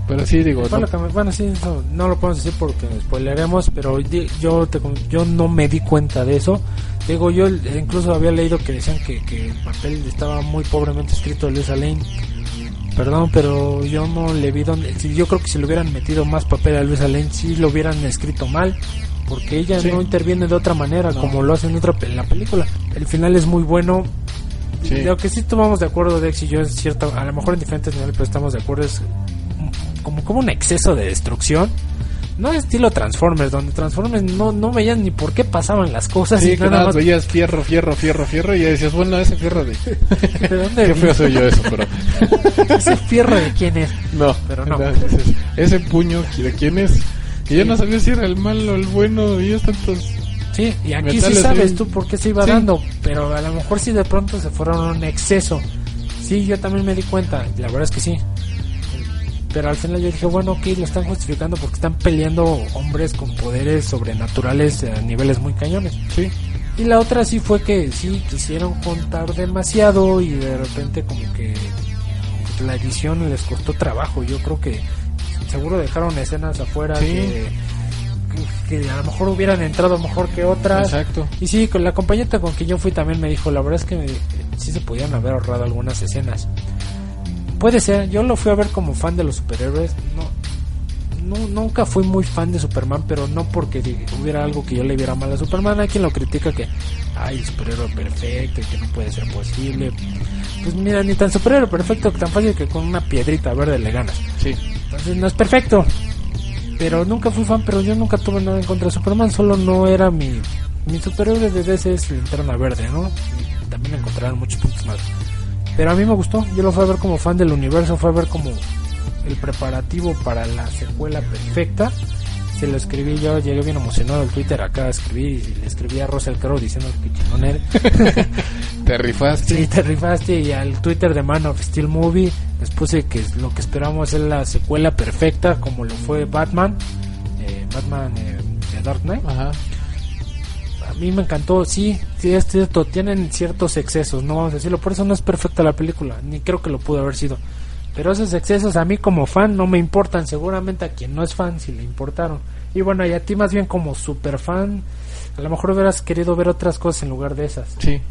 Pero sí, digo, no- lo que bueno, sí, eso no lo podemos decir porque spoileremos, pero yo te yo no me di cuenta de eso. Digo, yo incluso había leído que decían que, que el papel estaba muy pobremente escrito de Lisa Lane. Perdón, pero yo no le vi donde. Yo creo que si le hubieran metido más papel a Luisa Lane, sí lo hubieran escrito mal. Porque ella Sí. no interviene de otra manera, No. como lo hace en, otra, en la película. El final es muy bueno. Sí. Lo que sí tomamos de acuerdo, Dex y yo, es cierto, a lo mejor en diferentes niveles, pero estamos de acuerdo, es como, como un exceso de destrucción. No estilo Transformers, donde Transformers no, no veían ni por qué pasaban las cosas Sí, y que nada nada más. veías fierro, fierro, fierro, fierro y decías, bueno, ese fierro de... *laughs* ¿De dónde Qué feo soy yo eso, pero... *laughs* ¿Ese fierro de quién es? No, Pero no. Ese, ese puño, ¿de quién es? Que ya no sabía si era el malo o el bueno, y es tantos... Sí, y aquí sí sabes tú por qué se iba Sí. dando, pero a lo mejor sí de pronto se fueron a un exceso. Sí, yo también me di cuenta, la verdad es que sí. Pero al final yo dije, bueno, ok, lo están justificando porque están peleando hombres con poderes sobrenaturales a niveles muy cañones. Sí, Y la otra sí fue que sí quisieron contar demasiado y de repente como que la edición les costó trabajo. Yo creo que seguro dejaron escenas afuera Sí. que, que, que a lo mejor hubieran entrado mejor que otras. exacto. Y sí, con la compañera con quien yo fui también me dijo, la verdad es que eh, sí se podían haber ahorrado algunas escenas. Puede ser, yo lo fui a ver como fan de los superhéroes, no nu- nunca fui muy fan de Superman, pero no porque hubiera algo que yo le viera mal a Superman. Hay quien lo critica que, ay, superhéroe perfecto y que no puede ser posible. Pues mira, ni tan superhéroe perfecto, tan fácil que con una piedrita verde le ganas. Sí. Entonces no es perfecto. Pero nunca fui fan, pero yo nunca tuve nada en contra de Superman, solo no era mi... Mi superhéroe de DC es Linterna Verde, ¿no? Y también encontrarán muchos puntos malos. Pero a mí me gustó, yo lo fui a ver como fan del universo, fue a ver como el preparativo para la secuela perfecta. Se lo escribí yo, llegué bien emocionado al Twitter acá a escribir y le escribí a Russell Crowe diciendo que chingón eres. *laughs* Te rifaste. Sí, te rifaste y al Twitter de Man of Steel Movie les puse que lo que esperamos es la secuela perfecta como lo fue Batman, eh, Batman eh, de Dark Knight. Ajá. Mí me encantó, sí, sí es cierto, tienen ciertos excesos, no vamos a decirlo, por eso no es perfecta la película, ni creo que lo pudo haber sido. Pero esos excesos a mí como fan no me importan, seguramente a quien no es fan sí le importaron. Y bueno, y a ti más bien como super fan, a lo mejor hubieras querido ver otras cosas en lugar de esas. Sí.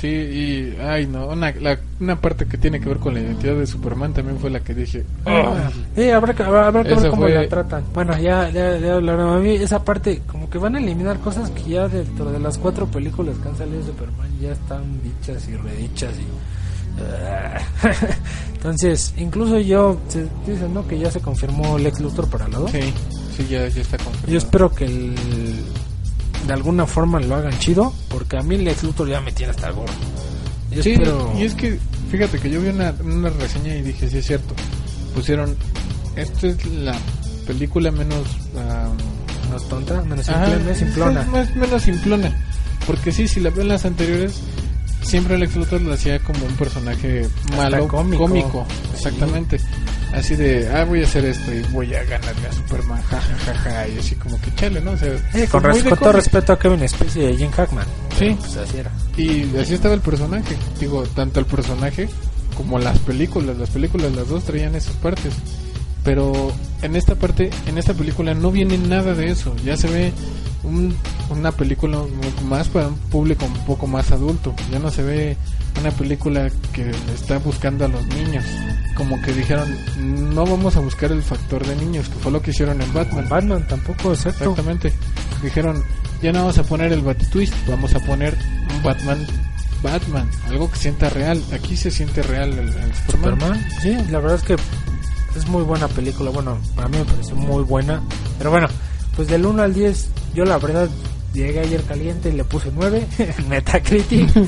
Sí, y ay no, una, la- una parte que tiene que ver con la identidad de Superman también fue la que dije, Ah, sí, habrá que, habrá, que ver cómo fue- la tratan. Bueno, ya, ya, ya hablaron. A mí esa parte, como que van a eliminar cosas que ya dentro de las cuatro películas que han salido de Superman ya están dichas y redichas y... ah. *laughs* Entonces, incluso yo, se dice, ¿no? Que ya se confirmó Lex Luthor para la 2. sí, sí, ya, ya está confirmado. Yo espero que el- de alguna forma lo hagan chido, porque a mí Lex Luthor ya me tiene hasta el gorro. Yo Sí, espero... y es que, fíjate que yo vi una, una reseña y dije, sí es cierto. Pusieron, esta es la película menos... ah, No tonta, menos simple, simplona. es más- menos simplona. Porque sí, si la ven las anteriores, siempre Alex Luthor lo hacía como un personaje malo, cómico. cómico. exactamente. Así de, ah, voy a hacer esto y voy a ganarle a Superman, jajajaja, y así como que chale, ¿no? O sea, Sí, con, res- con todo respeto a Kevin Spacey y a Jim Hackman. Sí. Pues así era. Y así estaba el personaje. Digo, tanto el personaje como las películas. Las películas, las dos traían esas partes. Pero en esta parte, en esta película no viene nada de eso. Ya se ve un- una película más para un público un poco más adulto. Ya no se ve una película que está buscando a los niños. Como que dijeron, no vamos a buscar el factor de niños, que fue lo que hicieron en Batman. Batman tampoco, exacto. Exactamente. Dijeron, ya no vamos a poner el Twist, vamos a poner un Batman Batman, algo que sienta real. Aquí se siente real el, el Superman. Superman, sí, la verdad es que es muy buena película. Bueno, para mí me pareció muy buena. Pero bueno, pues del 1 al 10, yo la verdad llegué ayer caliente y le puse 9 en *laughs* Metacritic. *laughs*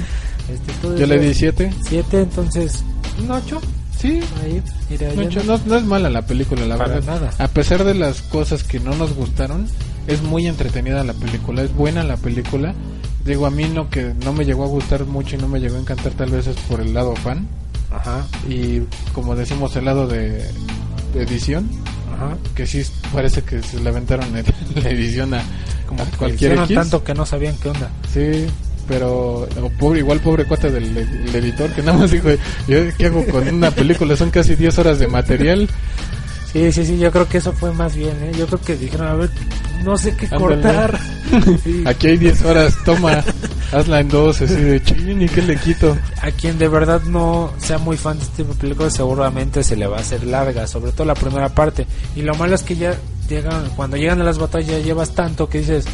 Este, Yo le di decías 7. 7, entonces un 8. Sí, Ahí iré no, no, no es mala la película, la Para verdad. nada. A pesar de las cosas que no nos gustaron, es muy entretenida la película, es buena la película. Digo, a mí no que no me llegó a gustar mucho y no me llegó a encantar tal vez es por el lado fan Ajá, y como decimos el lado de, de edición, ajá. que sí parece que se le aventaron en *laughs* la edición a como cualquier Hicieron X. tanto que no sabían qué onda. Sí, pero pobre, igual pobre cuate del, del editor que nada más dijo, ¿yo qué hago con una película? Son casi 10 horas de material. Sí, sí, sí, yo creo que eso fue más bien, ¿eh? Yo creo que dijeron, a ver, no sé qué Ándale. cortar. *laughs* Sí. Aquí hay 10 horas, toma, *laughs* hazla en dos, así de ching, ¿y qué le quito? A quien de verdad no sea muy fan de este tipo de películas, seguramente se le va a hacer larga, sobre todo la primera parte. Y lo malo es que ya llegan, cuando llegan a las batallas ya llevas tanto que dices,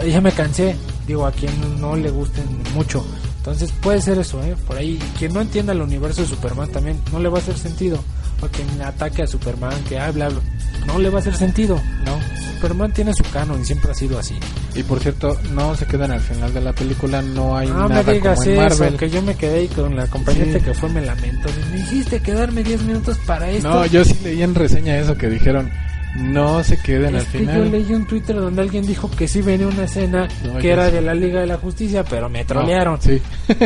"Ay, ya me cansé. Digo, a quien no le gusten mucho. Entonces puede ser eso, ¿eh? Por ahí, quien no entienda el universo de Superman también no le va a hacer sentido. Quien ataque a Superman, que habla, no le va a hacer sentido. No, Superman tiene su canon y siempre ha sido así. Y por cierto, no se quedan al final de la película, no hay No nada me digas como en eso, Marvel. que yo me quedé ahí con la compañera Sí. que fue, me lamento. Me hiciste quedarme 10 minutos para esto. No, yo sí leí en reseña eso que dijeron, no se queden Es al que final. yo leí un Twitter donde alguien dijo que sí venía una escena No, que era sí. de la Liga de la Justicia, pero me No, trolearon. sí. *laughs*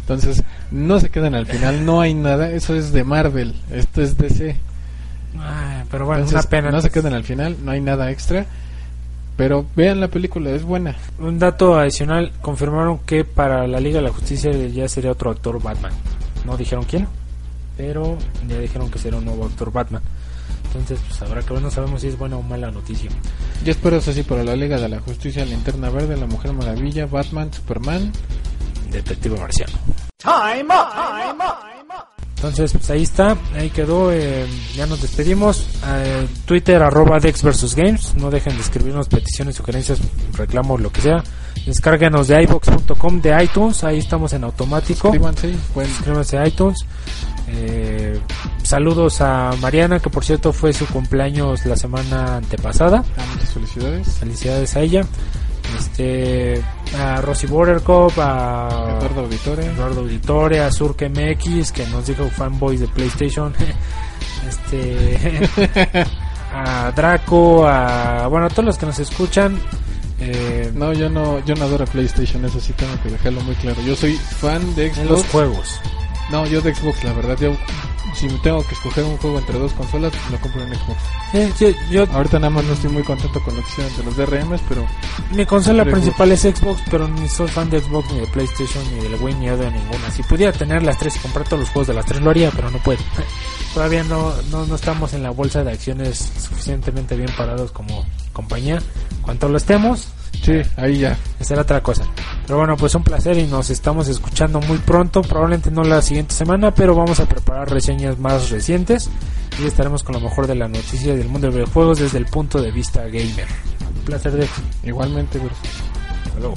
Entonces, no se quedan al final, no hay nada, eso es de Marvel, esto es DC. Ay, pero bueno, Entonces, una pena. No se queden al final, no hay nada extra. Pero vean la película, es buena. Un dato adicional, confirmaron que para la Liga de la Justicia ya sería otro actor Batman. No dijeron quién, pero ya dijeron que será un nuevo actor Batman. Entonces, pues habrá que ver, no sabemos si es buena o mala noticia. Yo espero eso sí para la Liga de la Justicia, Linterna Verde, La Mujer Maravilla, Batman, Superman. Detective Marciano. Entonces, pues ahí está, ahí quedó, eh, ya nos despedimos. Eh, Twitter, arroba Dex versus Games. No dejen de escribirnos peticiones, sugerencias, reclamos, lo que sea. Descárganos de ibox.com, de iTunes, ahí estamos en automático. Suscríbanse, pueden Suscríbanse a iTunes. Eh, saludos a Mariana, que por cierto fue su cumpleaños la semana antepasada. dar muchas felicidades. Felicidades a ella. Este, a Rosy Bordercop, a Eduardo Auditore. Eduardo Auditore, a Surke MX, que nos dijo fanboys de PlayStation. *laughs* este, *laughs* a Draco, a bueno, a todos los que nos escuchan. Eh, No, yo no, yo no adoro PlayStation, eso sí tengo que dejarlo muy claro. Yo soy fan de en los Xbox. juegos. No, yo de Xbox, la verdad. Yo, si tengo que escoger un juego entre dos consolas, lo compro en Xbox. Eh, yo, yo- Ahorita nada más no estoy muy contento con lo que hicieron de los DRMs, pero mi consola Xbox. principal es Xbox, pero ni soy fan de Xbox, ni de PlayStation, ni del Wii, ni de ninguna. Si pudiera tener las tres y comprar todos los juegos de las tres, lo haría, pero no puedo. *laughs* Todavía no, no, no estamos en la bolsa de acciones suficientemente bien parados como compañía. Cuanto lo estemos, sí, ahí ya. será otra cosa. Pero bueno, pues un placer y nos estamos escuchando muy pronto, probablemente no la siguiente semana, pero vamos a preparar reseñas más recientes y estaremos con lo mejor de la noticia del mundo de videojuegos desde el punto de vista gamer. Un placer de... Igualmente, pero Hasta luego.